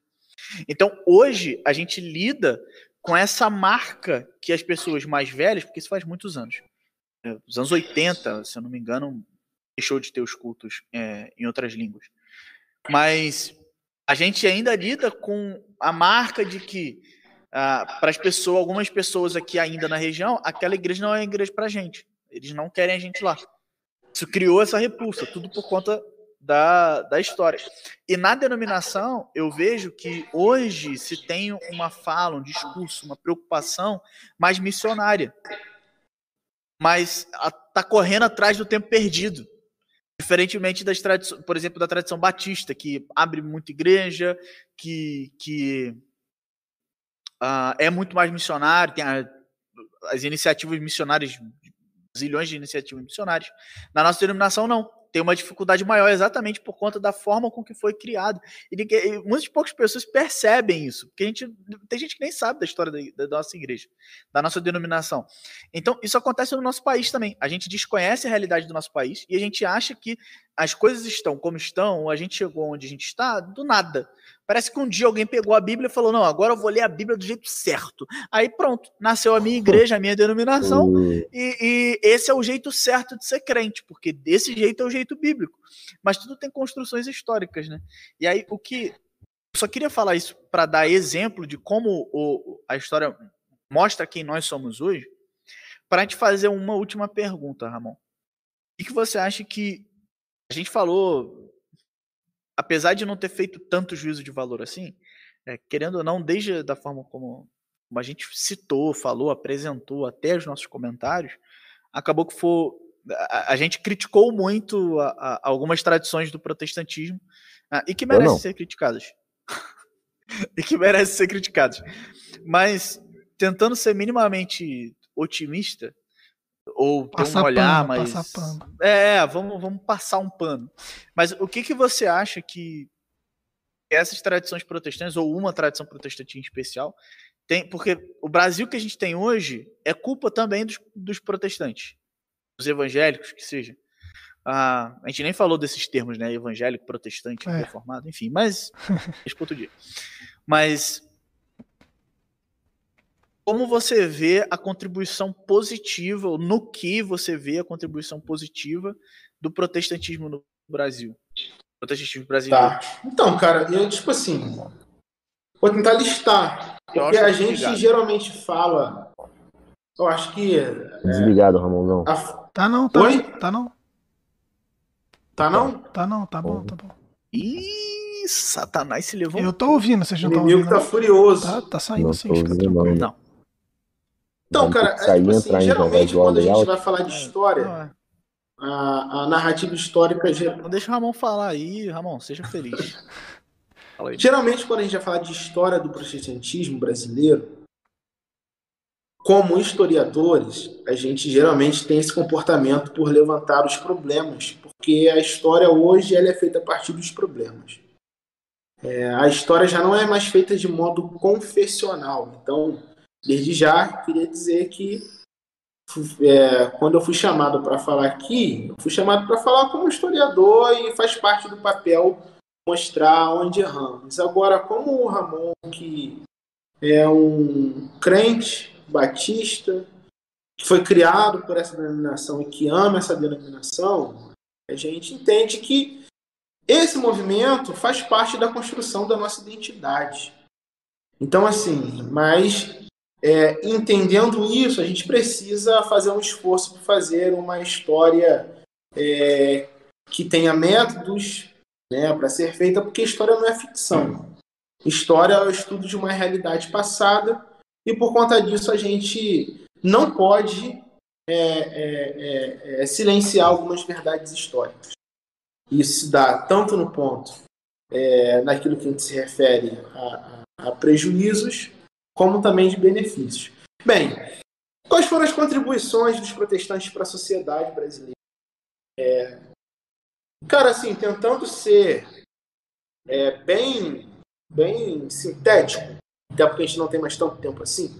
Então, hoje a gente lida com essa marca que as pessoas mais velhas, porque isso faz muitos anos, é, os anos 80, se eu não me engano, deixou de ter os cultos é, em outras línguas. Mas a gente ainda lida com a marca de que ah, para as pessoas, algumas pessoas aqui ainda na região, aquela igreja não é igreja para gente. Eles não querem a gente lá. Isso criou essa repulsa, tudo por conta da, da história. E na denominação, eu vejo que hoje se tem uma fala, um discurso, uma preocupação mais missionária. Mas está correndo atrás do tempo perdido. Diferentemente das tradições, por exemplo, da tradição batista, que abre muita igreja, que, que uh, é muito mais missionário, tem a, as iniciativas missionárias, zilhões de iniciativas missionárias. Na nossa denominação, não tem uma dificuldade maior exatamente por conta da forma com que foi criado. E, e muitas poucas pessoas percebem isso, porque a gente tem gente que nem sabe da história da, da, nossa igreja, da nossa denominação. Então, isso acontece no nosso país também. A gente desconhece a realidade do nosso país e a gente acha que as coisas estão como estão, a gente chegou onde a gente está, do nada. Parece que um dia alguém pegou a Bíblia e falou: Não, agora eu vou ler a Bíblia do jeito certo. Aí pronto, nasceu a minha igreja, a minha denominação, e, e, esse é o jeito certo de ser crente, porque desse jeito é o jeito bíblico. Mas tudo tem construções históricas, né? E aí o que. Eu só queria falar isso para dar exemplo de como o, a história mostra quem nós somos hoje, para gente fazer uma última pergunta, Ramon. O que você acha que. A gente falou apesar de não ter feito tanto juízo de valor assim, é, querendo ou não, desde da forma como como a gente citou, falou, apresentou até os nossos comentários, acabou que foi. A, a gente criticou muito a, a, algumas tradições do protestantismo ah, e que merecem ser criticadas. (laughs) e que merecem ser criticadas. Mas tentando ser minimamente otimista, ou ter um olhar pano, mais. É, vamos, vamos passar um pano. Mas o que, que você acha que essas tradições protestantes, ou uma tradição protestante em especial, tem. Porque o Brasil que a gente tem hoje é culpa também dos, dos protestantes, dos evangélicos, que seja. Ah, a gente nem falou desses termos, né? Evangélico, protestante, é. reformado, enfim, mas. (laughs) Deixa outro dia. Mas como você vê a contribuição positiva, ou no que você vê a contribuição positiva do protestantismo no Brasil? Protestantismo brasileiro. Tá. Então, cara, eu, tipo assim, vou tentar listar. Porque a gente ligado. geralmente fala. Eu acho que. É, Desligado, Ramonzão. A... Tá não, tá Oi? não, tá não. Tá não? Tá não, tá bom, tá bom. Ih, Satanás se levou. Eu tô ouvindo, vocês não estão ouvindo. O inimigo tá furioso. Tá, tá saindo sim, não. não. Então, cara, é, tipo assim, geralmente quando a gente vai falar de história, é. a, a narrativa histórica. Não deixa o Ramon falar aí, Ramon, seja feliz. (laughs) geralmente, quando a gente vai falar de história do protestantismo brasileiro, como historiadores, a gente geralmente tem esse comportamento por levantar os problemas, porque a história hoje ela é feita a partir dos problemas. É, a história já não é mais feita de modo confessional. Então, Desde já, queria dizer que é, quando eu fui chamado para falar aqui, eu fui chamado para falar como historiador e faz parte do papel mostrar onde erramos. Agora, como o Ramon, que é um crente batista, que foi criado por essa denominação e que ama essa denominação, a gente entende que esse movimento faz parte da construção da nossa identidade. Então, assim, mas é, entendendo isso, a gente precisa fazer um esforço para fazer uma história é, que tenha métodos né, para ser feita, porque história não é ficção. História é o estudo de uma realidade passada e por conta disso a gente não pode é, é, é, é silenciar algumas verdades históricas. Isso se dá tanto no ponto naquilo que a gente se refere a, a, a prejuízos, como também de benefícios. Bem, quais foram as contribuições dos protestantes para a sociedade brasileira? É, cara, assim, tentando ser é, bem, bem sintético, até porque a gente não tem mais tanto tempo assim,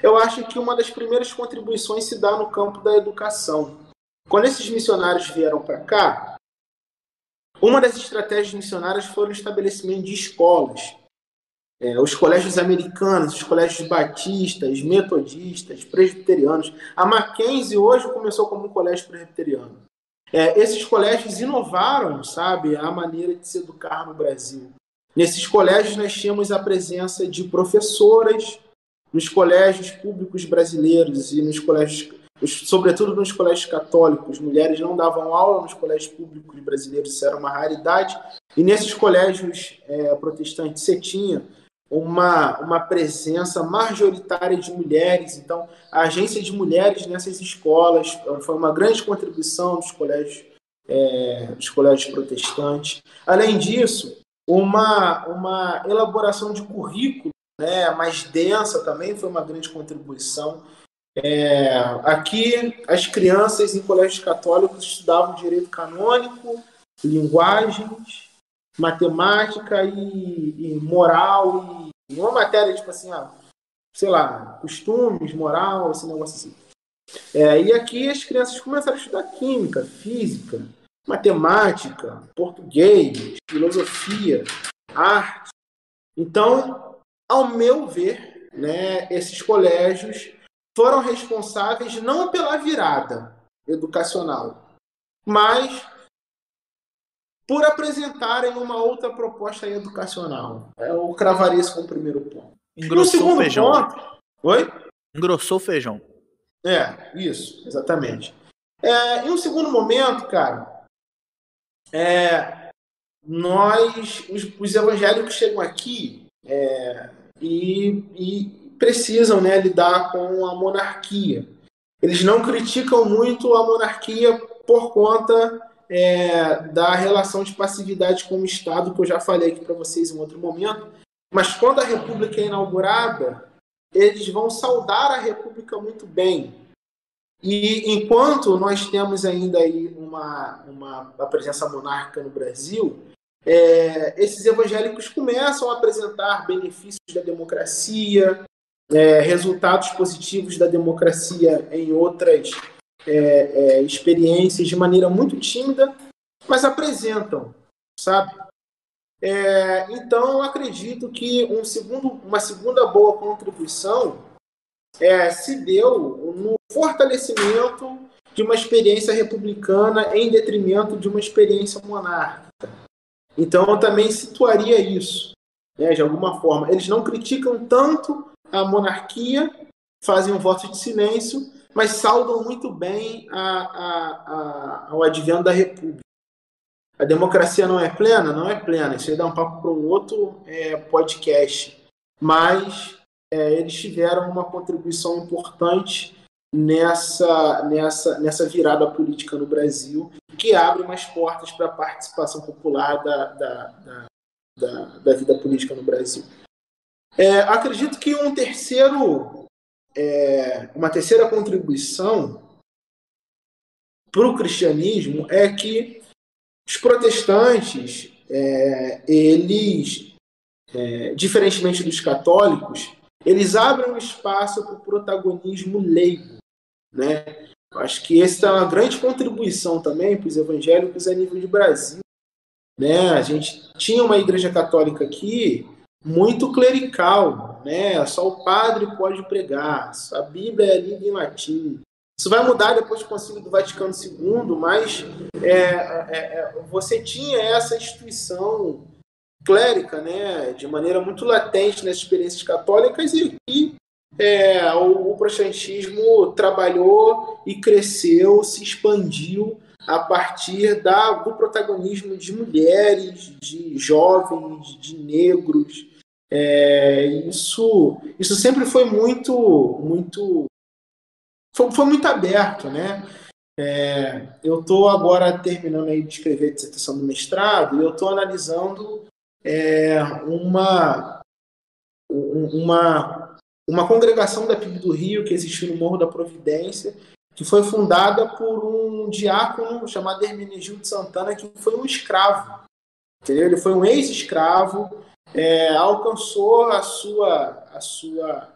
eu acho que uma das primeiras contribuições se dá no campo da educação. Quando esses missionários vieram para cá, uma das estratégias missionárias foi o estabelecimento de escolas é, os colégios americanos, os colégios batistas, metodistas, presbiterianos. A Mackenzie hoje começou como um colégio presbiteriano. É, esses colégios inovaram, sabe, a maneira de se educar no Brasil. Nesses colégios nós tínhamos a presença de professoras nos colégios públicos brasileiros e nos colégios, sobretudo nos colégios católicos. Mulheres não davam aula nos colégios públicos brasileiros, isso era uma raridade. E nesses colégios é, protestantes você tinha uma, uma presença majoritária de mulheres. Então, a agência de mulheres nessas escolas foi uma grande contribuição dos colégios, é, dos colégios protestantes. Além disso, uma, uma elaboração de currículo né, mais densa também foi uma grande contribuição. É, aqui, as crianças em colégios católicos estudavam direito canônico, linguagens, matemática e, e moral e uma matéria tipo assim, ah, sei lá, costumes, moral, esse negócio assim. É, e aqui as crianças começaram a estudar química, física, matemática, português, filosofia, arte. Então, ao meu ver, né, esses colégios foram responsáveis não pela virada educacional, mas por apresentarem uma outra proposta educacional. Eu cravaria isso como primeiro ponto. Engrossou o feijão. Ponto... Oi? Engrossou o feijão. É, isso, exatamente. É, em um segundo momento, cara, é, nós, os, os, evangélicos chegam aqui é, e, e precisam né, lidar com a monarquia. Eles não criticam muito a monarquia por conta é, da relação de passividade com o Estado, que eu já falei aqui para vocês em outro momento. Mas quando a República é inaugurada, eles vão saudar a República muito bem. E enquanto nós temos ainda aí uma, uma presença monárquica no Brasil, é, esses evangélicos começam a apresentar benefícios da democracia, é, resultados positivos da democracia em outras é, é, experiências de maneira muito tímida, mas apresentam, sabe? É, então, eu acredito que um segundo, uma segunda boa contribuição é, se deu no fortalecimento de uma experiência republicana em detrimento de uma experiência monárquica. Então, eu também situaria isso, né, de alguma forma. Eles não criticam tanto a monarquia, fazem um voto de silêncio, mas saudam muito bem a, a, a, advento da República. A democracia não é plena? Não é plena. Isso aí dá um papo para um outro é, podcast. Mas é, eles tiveram uma contribuição importante nessa, nessa, nessa virada política no Brasil, que abre mais portas para a participação popular da, da, da, da, da vida política no Brasil. É, acredito que um terceiro é, uma terceira contribuição para o cristianismo é que os protestantes, é, eles, é, diferentemente dos católicos, eles abrem um espaço para o protagonismo leigo. Né? Acho que essa é uma grande contribuição também para os evangélicos a nível de Brasil. Né? A gente tinha uma igreja católica aqui muito clerical, né? Só o padre pode pregar, a Bíblia é lida em latim. Isso vai mudar depois do Concílio do Vaticano II, mas é, é, é, você tinha essa instituição clérica, né, de maneira muito latente nas experiências católicas e, e é, o, o protestantismo trabalhou e cresceu, se expandiu a partir da, do protagonismo de mulheres, de jovens, de negros. É, isso, isso sempre foi muito, muito, foi, foi muito aberto, né? É, eu estou agora terminando aí de escrever a dissertação do mestrado e eu estou analisando é, uma, uma, uma congregação da PIB do Rio que existiu no Morro da Providência que foi fundada por um diácono chamado Hermenegildo Santana, que foi um escravo. Entendeu? Ele foi um ex-escravo, é, alcançou a sua, a, sua,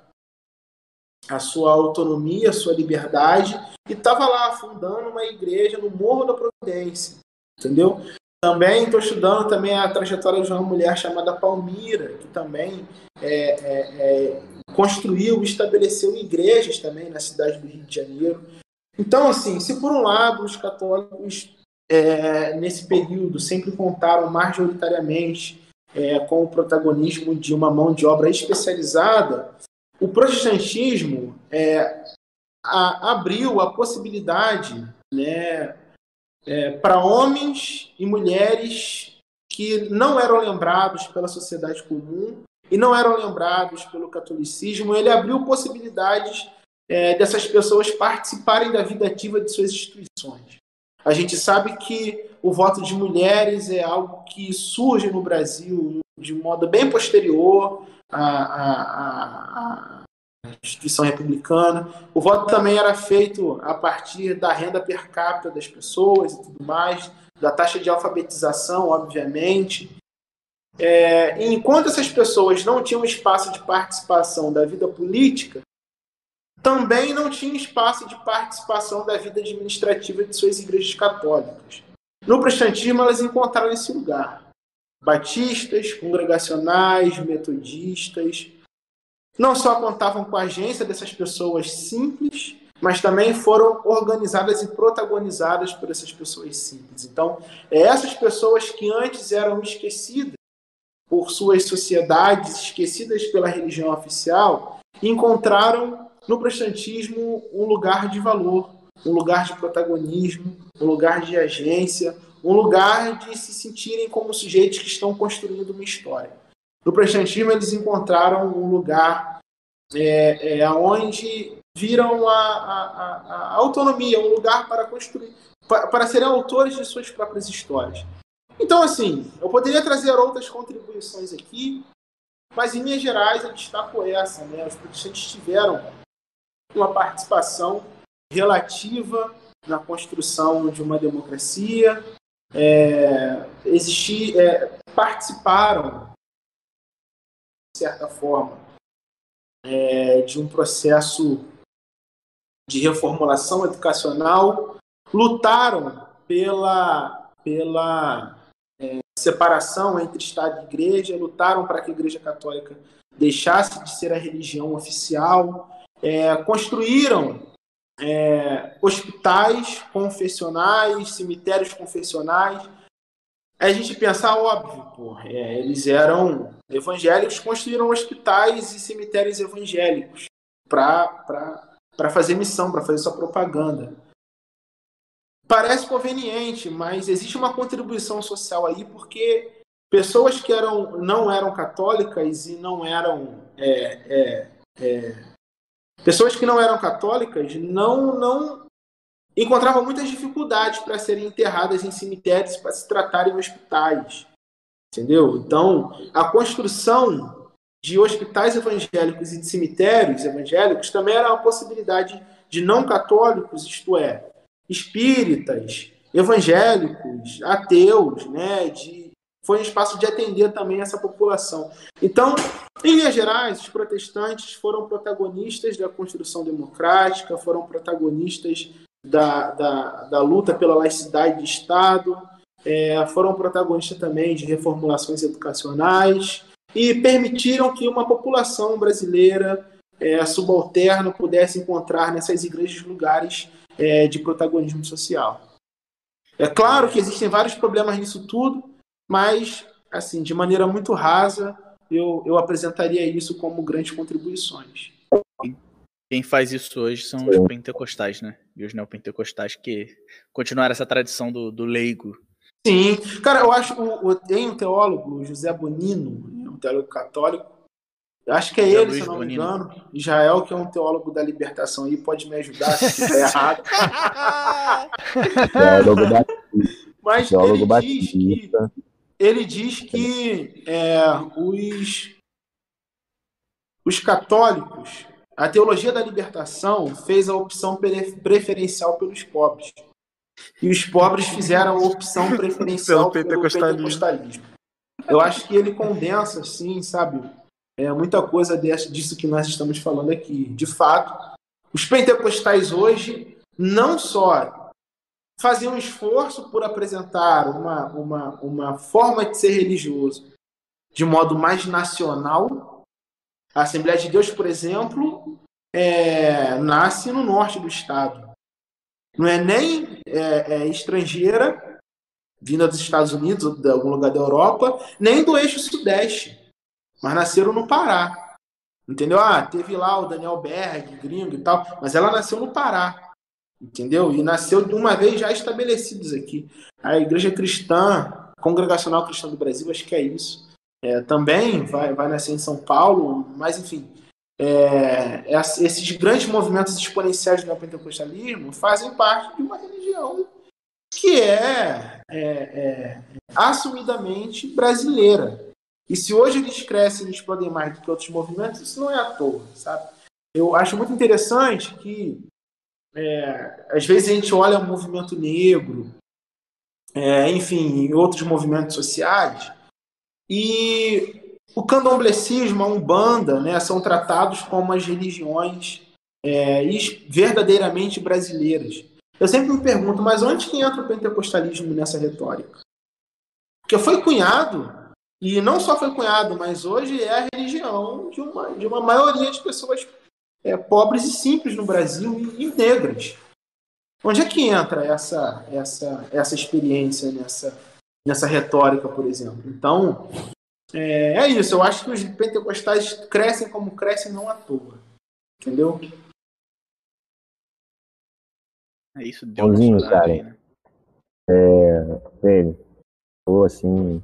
a sua autonomia, a sua liberdade, e estava lá fundando uma igreja no Morro da Providência. Entendeu? Também estou estudando também a trajetória de uma mulher chamada Palmira, que também é, é, é, construiu, estabeleceu igrejas também na cidade do Rio de Janeiro. Então, assim, se por um lado os católicos é, nesse período sempre contaram majoritariamente é, com o protagonismo de uma mão de obra especializada, o protestantismo é, a, abriu a possibilidade né, é, para homens e mulheres que não eram lembrados pela sociedade comum e não eram lembrados pelo catolicismo, ele abriu possibilidades é, dessas pessoas participarem da vida ativa de suas instituições. A gente sabe que o voto de mulheres é algo que surge no Brasil de modo bem posterior à, à, à instituição republicana. O voto também era feito a partir da renda per capita das pessoas e tudo mais, da taxa de alfabetização, obviamente. É, enquanto essas pessoas não tinham espaço de participação da vida política, também não tinha espaço de participação da vida administrativa de suas igrejas católicas. No protestantismo, elas encontraram esse lugar. Batistas, congregacionais, metodistas. Não só contavam com a agência dessas pessoas simples, mas também foram organizadas e protagonizadas por essas pessoas simples. Então, é essas pessoas que antes eram esquecidas por suas sociedades, esquecidas pela religião oficial, encontraram no protestantismo um lugar de valor, um lugar de protagonismo, um lugar de agência, um lugar de se sentirem como sujeitos que estão construindo uma história. No protestantismo, eles encontraram um lugar é, é, onde viram a, a, a, autonomia, um lugar para construir, para, para serem autores de suas próprias histórias. Então, assim, eu poderia trazer outras contribuições aqui, mas em linhas gerais eu destaco essa, né? Os protestantes tiveram uma participação relativa na construção de uma democracia, é, é, participaram, de certa forma, é, de um processo de reformulação educacional, lutaram pela, pela é, separação entre Estado e Igreja, lutaram para que a Igreja Católica deixasse de ser a religião oficial, é, construíram é, hospitais confessionais, cemitérios confessionais. A gente pensa, óbvio, é, eles eram evangélicos, construíram hospitais e cemitérios evangélicos para fazer missão, para fazer sua propaganda. Parece conveniente, mas existe uma contribuição social aí, porque pessoas que eram, não eram católicas e não eram é, é, é Pessoas que não eram católicas não, não encontravam muitas dificuldades para serem enterradas em cemitérios para se tratarem em hospitais. Entendeu? Então, a construção de hospitais evangélicos e de cemitérios evangélicos também era uma possibilidade de não católicos, isto é, espíritas, evangélicos, ateus, né, de foi um espaço de atender também essa população. Então, em linhas gerais, os protestantes foram protagonistas da construção democrática, foram protagonistas da, da, da luta pela laicidade de Estado, é, foram protagonistas também de reformulações educacionais e permitiram que uma população brasileira é, subalterna pudesse encontrar nessas igrejas lugares é, de protagonismo social. É claro que existem vários problemas nisso tudo, mas, assim, de maneira muito rasa, eu, eu apresentaria isso como grandes contribuições. Quem faz isso hoje são os pentecostais, né? E os neopentecostais que continuaram essa tradição do, do leigo. Sim. Cara, eu acho o, tem um teólogo, José Bonino, um teólogo católico. Eu acho que é José ele, Luiz se não me engano. Israel, que é um teólogo da libertação aí, pode me ajudar se estiver (laughs) errado. teólogo (laughs) da... Mas teólogo ele diz que ele diz que é, os, os católicos, a teologia da libertação fez a opção preferencial pelos pobres. E os pobres fizeram a opção preferencial pelo pentecostalismo. pentecostalismo. Eu acho que ele condensa, assim, sabe, é, muita coisa disso que nós estamos falando aqui. De fato, os pentecostais hoje não só fazia um esforço por apresentar uma, uma, uma forma de ser religioso de modo mais nacional. A Assembleia de Deus, por exemplo, é, nasce no norte do estado. Não é nem é, é, estrangeira, vinda dos Estados Unidos ou de algum lugar da Europa, nem do eixo sudeste, mas nasceram no Pará. Entendeu? Ah, teve lá o Daniel Berg, gringo e tal, mas ela nasceu no Pará entendeu? E nasceu de uma vez já estabelecidos aqui. A Igreja Cristã, Congregacional Cristã do Brasil, acho que é isso. É, também vai, vai nascer em São Paulo, mas enfim, é, esses grandes movimentos exponenciais do neopentecostalismo fazem parte de uma religião que é, é, é, assumidamente brasileira. E se hoje eles crescem e explodem mais do que outros movimentos, isso não é à toa, sabe? Eu acho muito interessante que é, às vezes a gente olha o movimento negro, é, enfim, outros movimentos sociais, e o candomblecismo, a umbanda, né, são tratados como as religiões é, verdadeiramente brasileiras. Eu sempre me pergunto, mas onde que entra o pentecostalismo nessa retórica? Porque foi cunhado, e não só foi cunhado, mas hoje é a religião de uma, de uma maioria de pessoas é, pobres e simples no Brasil e, e negras. Onde é que entra essa, essa, essa experiência nessa, nessa retórica, por exemplo? Então, é, é, isso. Eu acho que os pentecostais crescem como crescem não à toa. Entendeu? É isso, deu Bonzinho, cara. Aí, né? É, velho, tô assim,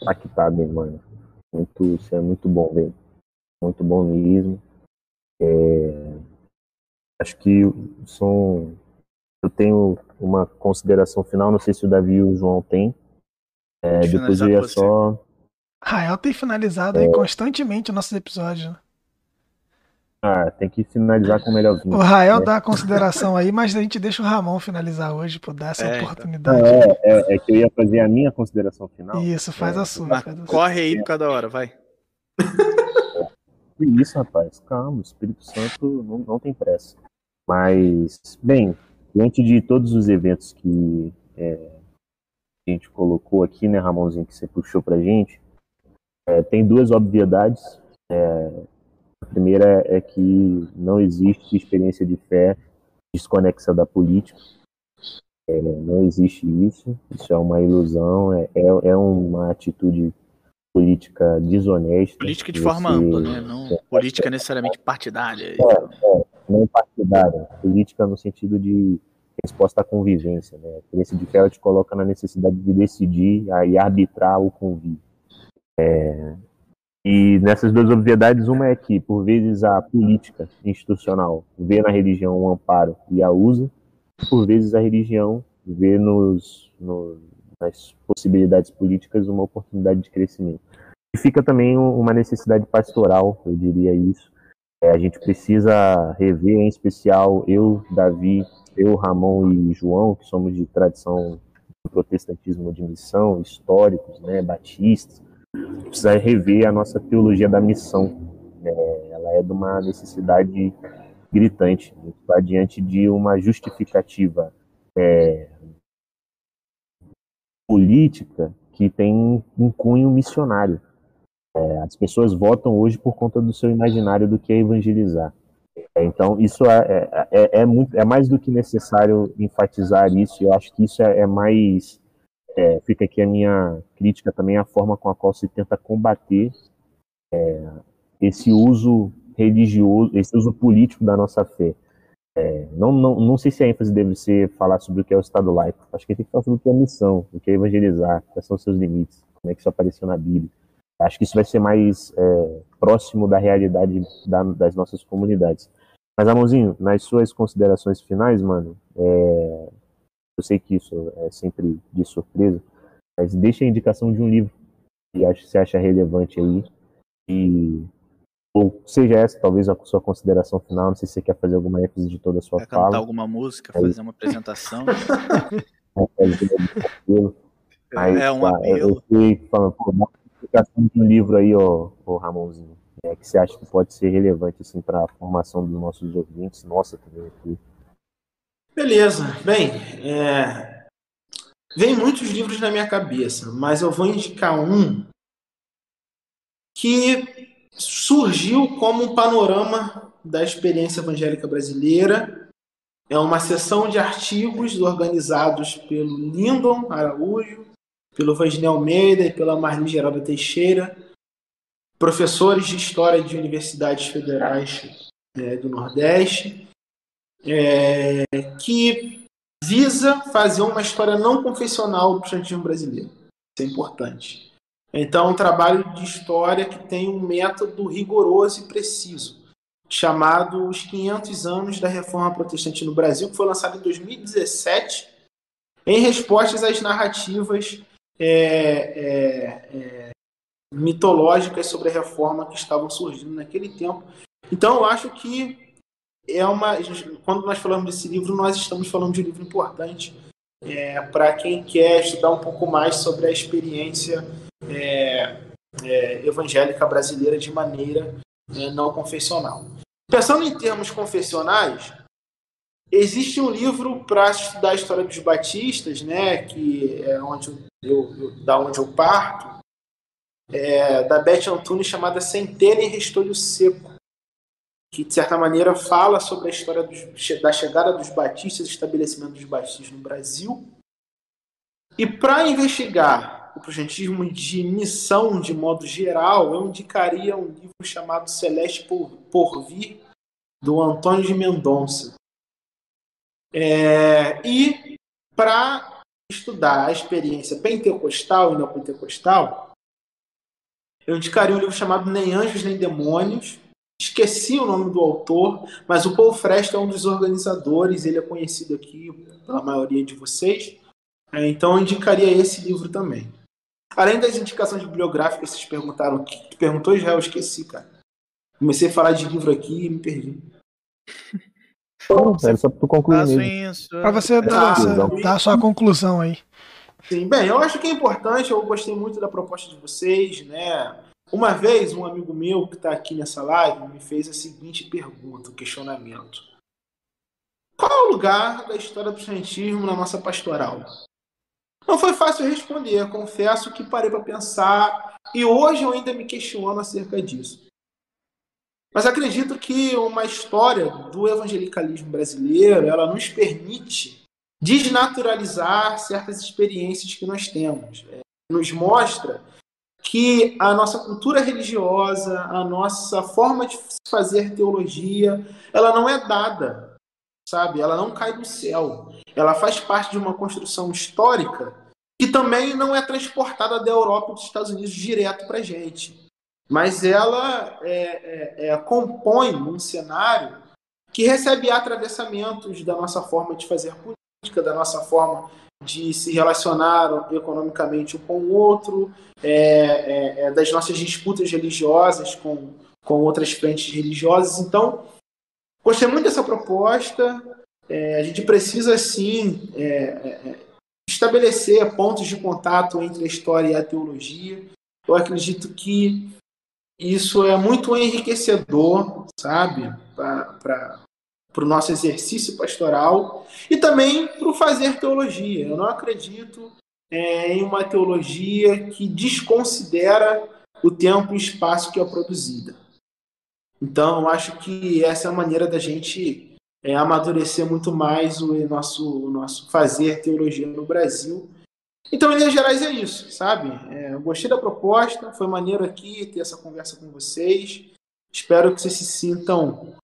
impactado, hein, mano. Muito, isso é muito bom, velho. Muito bom mesmo. É, acho que são, eu tenho uma consideração final, não sei se o Davi e o João têm. É, depois eu ia só. Rael tem finalizado é... aí constantemente nossos episódios, né? Ah, tem que finalizar com o melhor vinho. O Rael né? dá a consideração aí, mas a gente deixa o Ramon finalizar hoje, por dar essa é, então. oportunidade. É, é, é, que eu ia fazer a minha consideração final. Isso, faz a sua. Corre aí por cada hora, vai. Que isso, rapaz. Calma, o Espírito Santo não, não tem pressa. Mas, bem, diante de todos os eventos que é, a gente colocou aqui, né, Ramonzinho, que você puxou pra gente, é, tem duas obviedades. É, a primeira é que não existe experiência de fé desconexa da política. É, não existe isso. Isso é uma ilusão, é, é, é uma atitude política desonesta. Política de forma ampla, né? Não é, política necessariamente partidária. É, é, não partidária. Política no sentido de resposta à convivência. Né? A de fé te coloca na necessidade de decidir e arbitrar o convívio. É, e nessas duas obviedades, uma é que, por vezes, a política institucional vê na religião um amparo e a usa, por vezes, a religião vê nos, no, nas possibilidades políticas uma oportunidade de crescimento. E fica também uma necessidade pastoral, eu diria isso. É, a gente precisa rever, em especial eu, Davi, eu, Ramon e João, que somos de tradição do protestantismo de missão, históricos, né, batistas, precisa rever a nossa teologia da missão. É, ela é de uma necessidade gritante. Está diante de uma justificativa é, política que tem um cunho missionário. É, as pessoas votam hoje por conta do seu imaginário do que é evangelizar. É, então, isso é, é, é, é, muito, é mais do que necessário enfatizar isso. Eu acho que isso é, é mais é, fica aqui a minha crítica também à forma com a qual se tenta combater esse uso religioso, esse uso político da nossa fé. É, não, não, não sei se a ênfase deve ser falar sobre o que é o Estado laico. Acho que tem que falar sobre o que é a missão, o que é evangelizar, quais são os seus limites, como é que isso apareceu na Bíblia. Acho que isso vai ser mais é, próximo da realidade da, das nossas comunidades. Mas, Amorzinho, nas suas considerações finais, mano, é, eu sei que isso é sempre de surpresa, mas deixa a indicação de um livro que você acha relevante aí. E, ou seja essa, talvez, a sua consideração final. Não sei se você quer fazer alguma ênfase de toda a sua quer fala. cantar alguma música, fazer uma apresentação. Aí, (laughs) é um tá, apelo. Eu sei, falando, pô, uma indicação de um livro aí, ó, ó Ramonzinho, é, que você acha que pode ser relevante assim, para a formação dos nossos ouvintes, nossa também aqui. Beleza. Bem, é... vem muitos livros na minha cabeça, mas eu vou indicar um que surgiu como um panorama da experiência evangélica brasileira. É uma sessão de artigos organizados pelo Lindon Araújo, pelo Vanginel Almeida e pela Marli Geralda Teixeira, professores de História de universidades federais é, do Nordeste, é, que visa fazer uma história não confessional do protestantismo brasileiro. Isso é importante. Então, um trabalho de história que tem um método rigoroso e preciso, chamado Os 500 Anos da Reforma Protestante no Brasil, que foi lançado em 2017, em respostas às narrativas é, é, é, mitológicas sobre a reforma que estavam surgindo naquele tempo. Então, eu acho que é uma. Quando nós falamos desse livro, nós estamos falando de um livro importante é, para quem quer estudar um pouco mais sobre a experiência é, é, evangélica brasileira de maneira é, não confessional. Pensando em termos confessionais, existe um livro para estudar a história dos batistas, né, que é onde eu, eu da onde eu parto, é, da Beth Antunes, chamada Centelha em Restolho Seco que de certa maneira fala sobre a história dos, da chegada dos batistas, estabelecimento dos batistas no Brasil. E para investigar o projetismo de missão de modo geral, eu indicaria um livro chamado Celeste por, Vir, do Antônio de Mendonça. É, e para estudar a experiência pentecostal e não pentecostal, eu indicaria um livro chamado Nem Anjos Nem Demônios, esqueci o nome do autor, mas o Paul Fresta é um dos organizadores, ele é conhecido aqui pela maioria de vocês. É, então eu indicaria esse livro também. Além das indicações bibliográficas, vocês perguntaram, que perguntou Israel, eu esqueci, cara. Comecei a falar de livro aqui e me perdi. Bom, é só para concluir. Para você dar, ah, dar a sua conclusão aí. Sim, bem, eu acho que é importante, eu gostei muito da proposta de vocês, né? Uma vez, um amigo meu que está aqui nessa live me fez a seguinte pergunta, um questionamento. Qual é o lugar da história do santismo na nossa pastoral? Não foi fácil responder, confesso que parei para pensar e hoje eu ainda me questiono acerca disso. Mas acredito que uma história do evangelicalismo brasileiro, ela nos permite desnaturalizar certas experiências que nós temos. É, nos mostra que a nossa cultura religiosa, a nossa forma de fazer teologia, ela não é dada, sabe? Ela não cai do céu. Ela faz parte de uma construção histórica que também não é transportada da Europa e dos Estados Unidos direto para a gente. Mas ela é, é, é, compõe um cenário que recebe atravessamentos da nossa forma de fazer política, da nossa forma de se relacionar economicamente um com o outro, é, é, é, das nossas disputas religiosas com, com outras frentes religiosas. Então, gostei muito dessa proposta. É, a gente precisa, sim, é, é, estabelecer pontos de contato entre a história e a teologia. Eu acredito que isso é muito enriquecedor, sabe, para para o nosso exercício pastoral e também para o fazer teologia. Eu não acredito é, em uma teologia que desconsidera o tempo e espaço que é produzida. Então, eu acho que essa é a maneira da gente é, amadurecer muito mais o nosso, o nosso fazer teologia no Brasil. Então, em linhas gerais, é isso, sabe? É, eu gostei da proposta, foi maneiro aqui ter essa conversa com vocês. Espero que vocês se sintam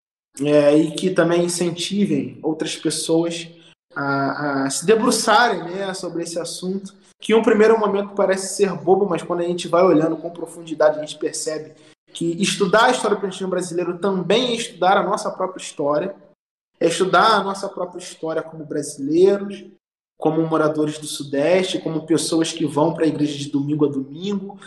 é, e que também incentivem outras pessoas a, a, se debruçarem né, sobre esse assunto, que em um primeiro momento parece ser bobo, mas quando a gente vai olhando com profundidade, a gente percebe que estudar a história do cristianismo brasileiro também é estudar a nossa própria história, é estudar a nossa própria história como brasileiros, como moradores do Sudeste, como pessoas que vão para a igreja de domingo a domingo,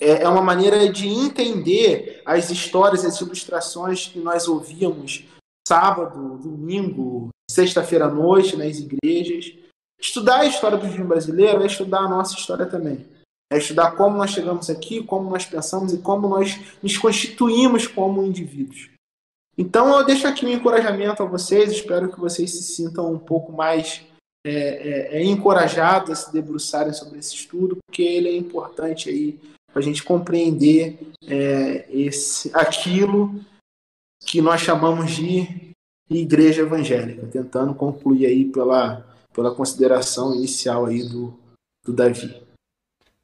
é, é uma maneira de entender as histórias, as ilustrações que nós ouvíamos sábado, domingo, sexta-feira à noite nas igrejas. Estudar a história do vinho brasileiro é estudar a nossa história também. É estudar como nós chegamos aqui, como nós pensamos e como nós nos constituímos como indivíduos. Então eu deixo aqui um encorajamento a vocês, espero que vocês se sintam um pouco mais é, é, é encorajados a se debruçarem sobre esse estudo, porque ele é importante aí para a gente compreender é, esse, aquilo que nós chamamos de igreja evangélica, tentando concluir aí pela, pela consideração inicial aí do, do Davi.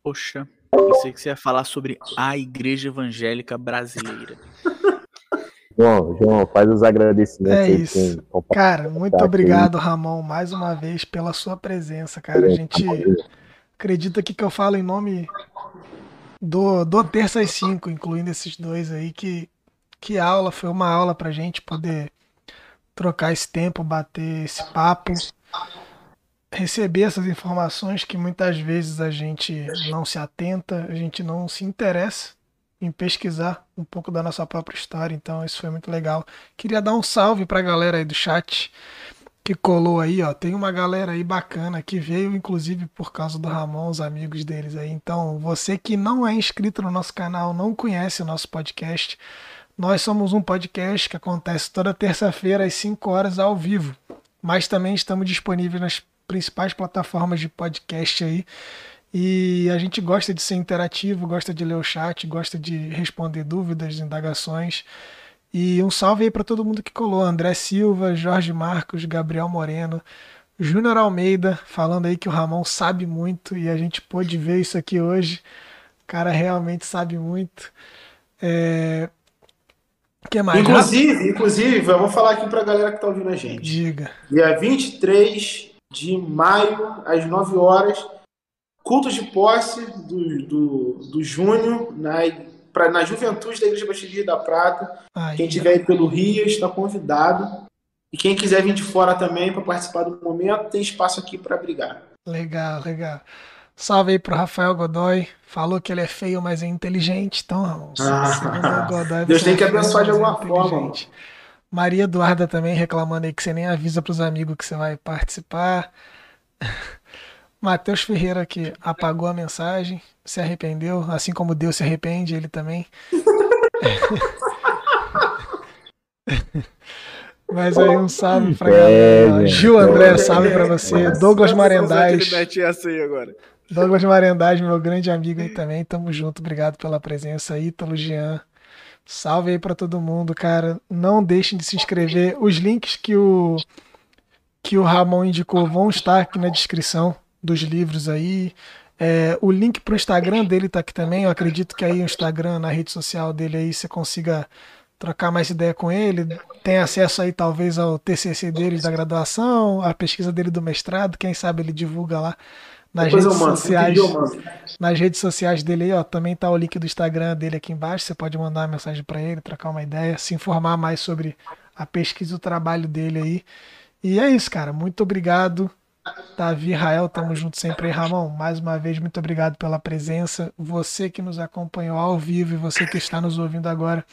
Poxa, pensei que você ia falar sobre a igreja evangélica brasileira. (laughs) João, João, faz os agradecimentos. É isso. Cara, muito obrigado, Ramon, mais uma vez pela sua presença, cara. A gente acredita aqui que eu falo em nome do, do terça às 5, incluindo esses dois aí, que, que aula, foi uma aula pra gente poder trocar esse tempo, bater esse papo, receber essas informações que muitas vezes a gente não se atenta, a gente não se interessa em pesquisar um pouco da nossa própria história, então isso foi muito legal. Queria dar um salve pra galera aí do chat que colou aí, ó. Tem uma galera aí bacana que veio, inclusive, por causa do Ramon, os amigos deles aí. Então, você que não é inscrito no nosso canal, não conhece o nosso podcast, nós somos um podcast que acontece toda terça-feira às 5 horas ao vivo. Mas também estamos disponíveis nas principais plataformas de podcast aí. E a gente gosta de ser interativo, gosta de ler o chat, gosta de responder dúvidas, indagações. E um salve aí para todo mundo que colou: André Silva, Jorge Marcos, Gabriel Moreno, Júnior Almeida, falando aí que o Ramon sabe muito e a gente pôde ver isso aqui hoje. O cara realmente sabe muito. É... que mais? Inclusive, inclusive, eu vou falar aqui para a galera que está ouvindo a gente. Diga. Dia 23 de maio, às 9 horas, culto de posse do, do, do Júnior na pra, na juventude da Igreja Batista da Prata. Aí, quem estiver aí pelo Rio está convidado. E quem quiser vir de fora também para participar do momento, tem espaço aqui para brigar. Legal, legal. Salve aí pro Rafael Godoy. Falou que ele é feio, mas é inteligente. Então, ah, Godoy, Deus tem que abençoar de alguma é forma. Maria Eduarda também reclamando aí que você nem avisa pros amigos que você vai participar. (laughs) Matheus Ferreira que apagou a mensagem, se arrependeu, assim como Deus se arrepende, ele também. (laughs) Mas aí um salve pra galera. Gil André, salve pra você. Douglas Marendais. Douglas Marendais, meu grande amigo aí também. Tamo junto, obrigado pela presença. Ítalo Jean. Salve aí pra todo mundo, cara. Não deixem de se inscrever. Os links que o que o Ramon indicou vão estar aqui na descrição dos livros aí. É, o link pro Instagram dele tá aqui também. Eu acredito que aí o Instagram, na rede social dele aí, você consiga trocar mais ideia com ele, tem acesso aí talvez ao TCC dele da graduação, a pesquisa dele do mestrado, quem sabe ele divulga lá nas Depois redes mando, sociais. Nas redes sociais dele aí, ó, também tá o link do Instagram dele aqui embaixo, você pode mandar uma mensagem para ele, trocar uma ideia, se informar mais sobre a pesquisa e o trabalho dele aí. E é isso, cara. Muito obrigado. Davi Rael, tamo junto sempre aí, Ramon. Mais uma vez, muito obrigado pela presença. Você que nos acompanhou ao vivo e você que está nos ouvindo agora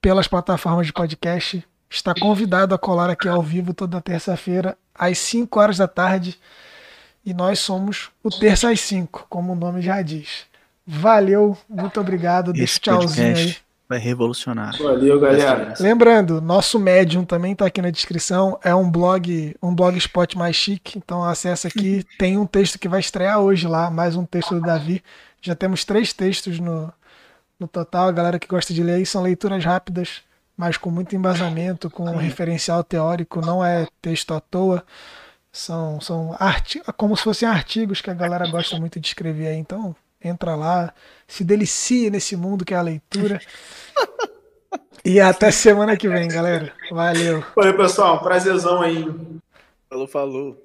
pelas plataformas de podcast. Está convidado a colar aqui ao vivo toda terça-feira, às 5 horas da tarde. E nós somos o Terça às 5, como o nome já diz. Valeu, muito obrigado. Deixa tchauzinho aí. Vai revolucionar. Valeu, galera. Lembrando, nosso Medium também está aqui na descrição. É um blog, um blogspot mais chique. Então acessa aqui. Tem um texto que vai estrear hoje lá, mais um texto do Davi. Já temos três textos no, no total, a galera que gosta de ler aí são leituras rápidas, mas com muito embasamento, com um referencial teórico, não é texto à toa. São, são como se fossem artigos que a galera gosta muito de escrever aí. Então, entra lá, se delicie nesse mundo que é a leitura. e até semana que vem, galera. Valeu. Valeu, pessoal. Prazerzão aí. Falou, falou.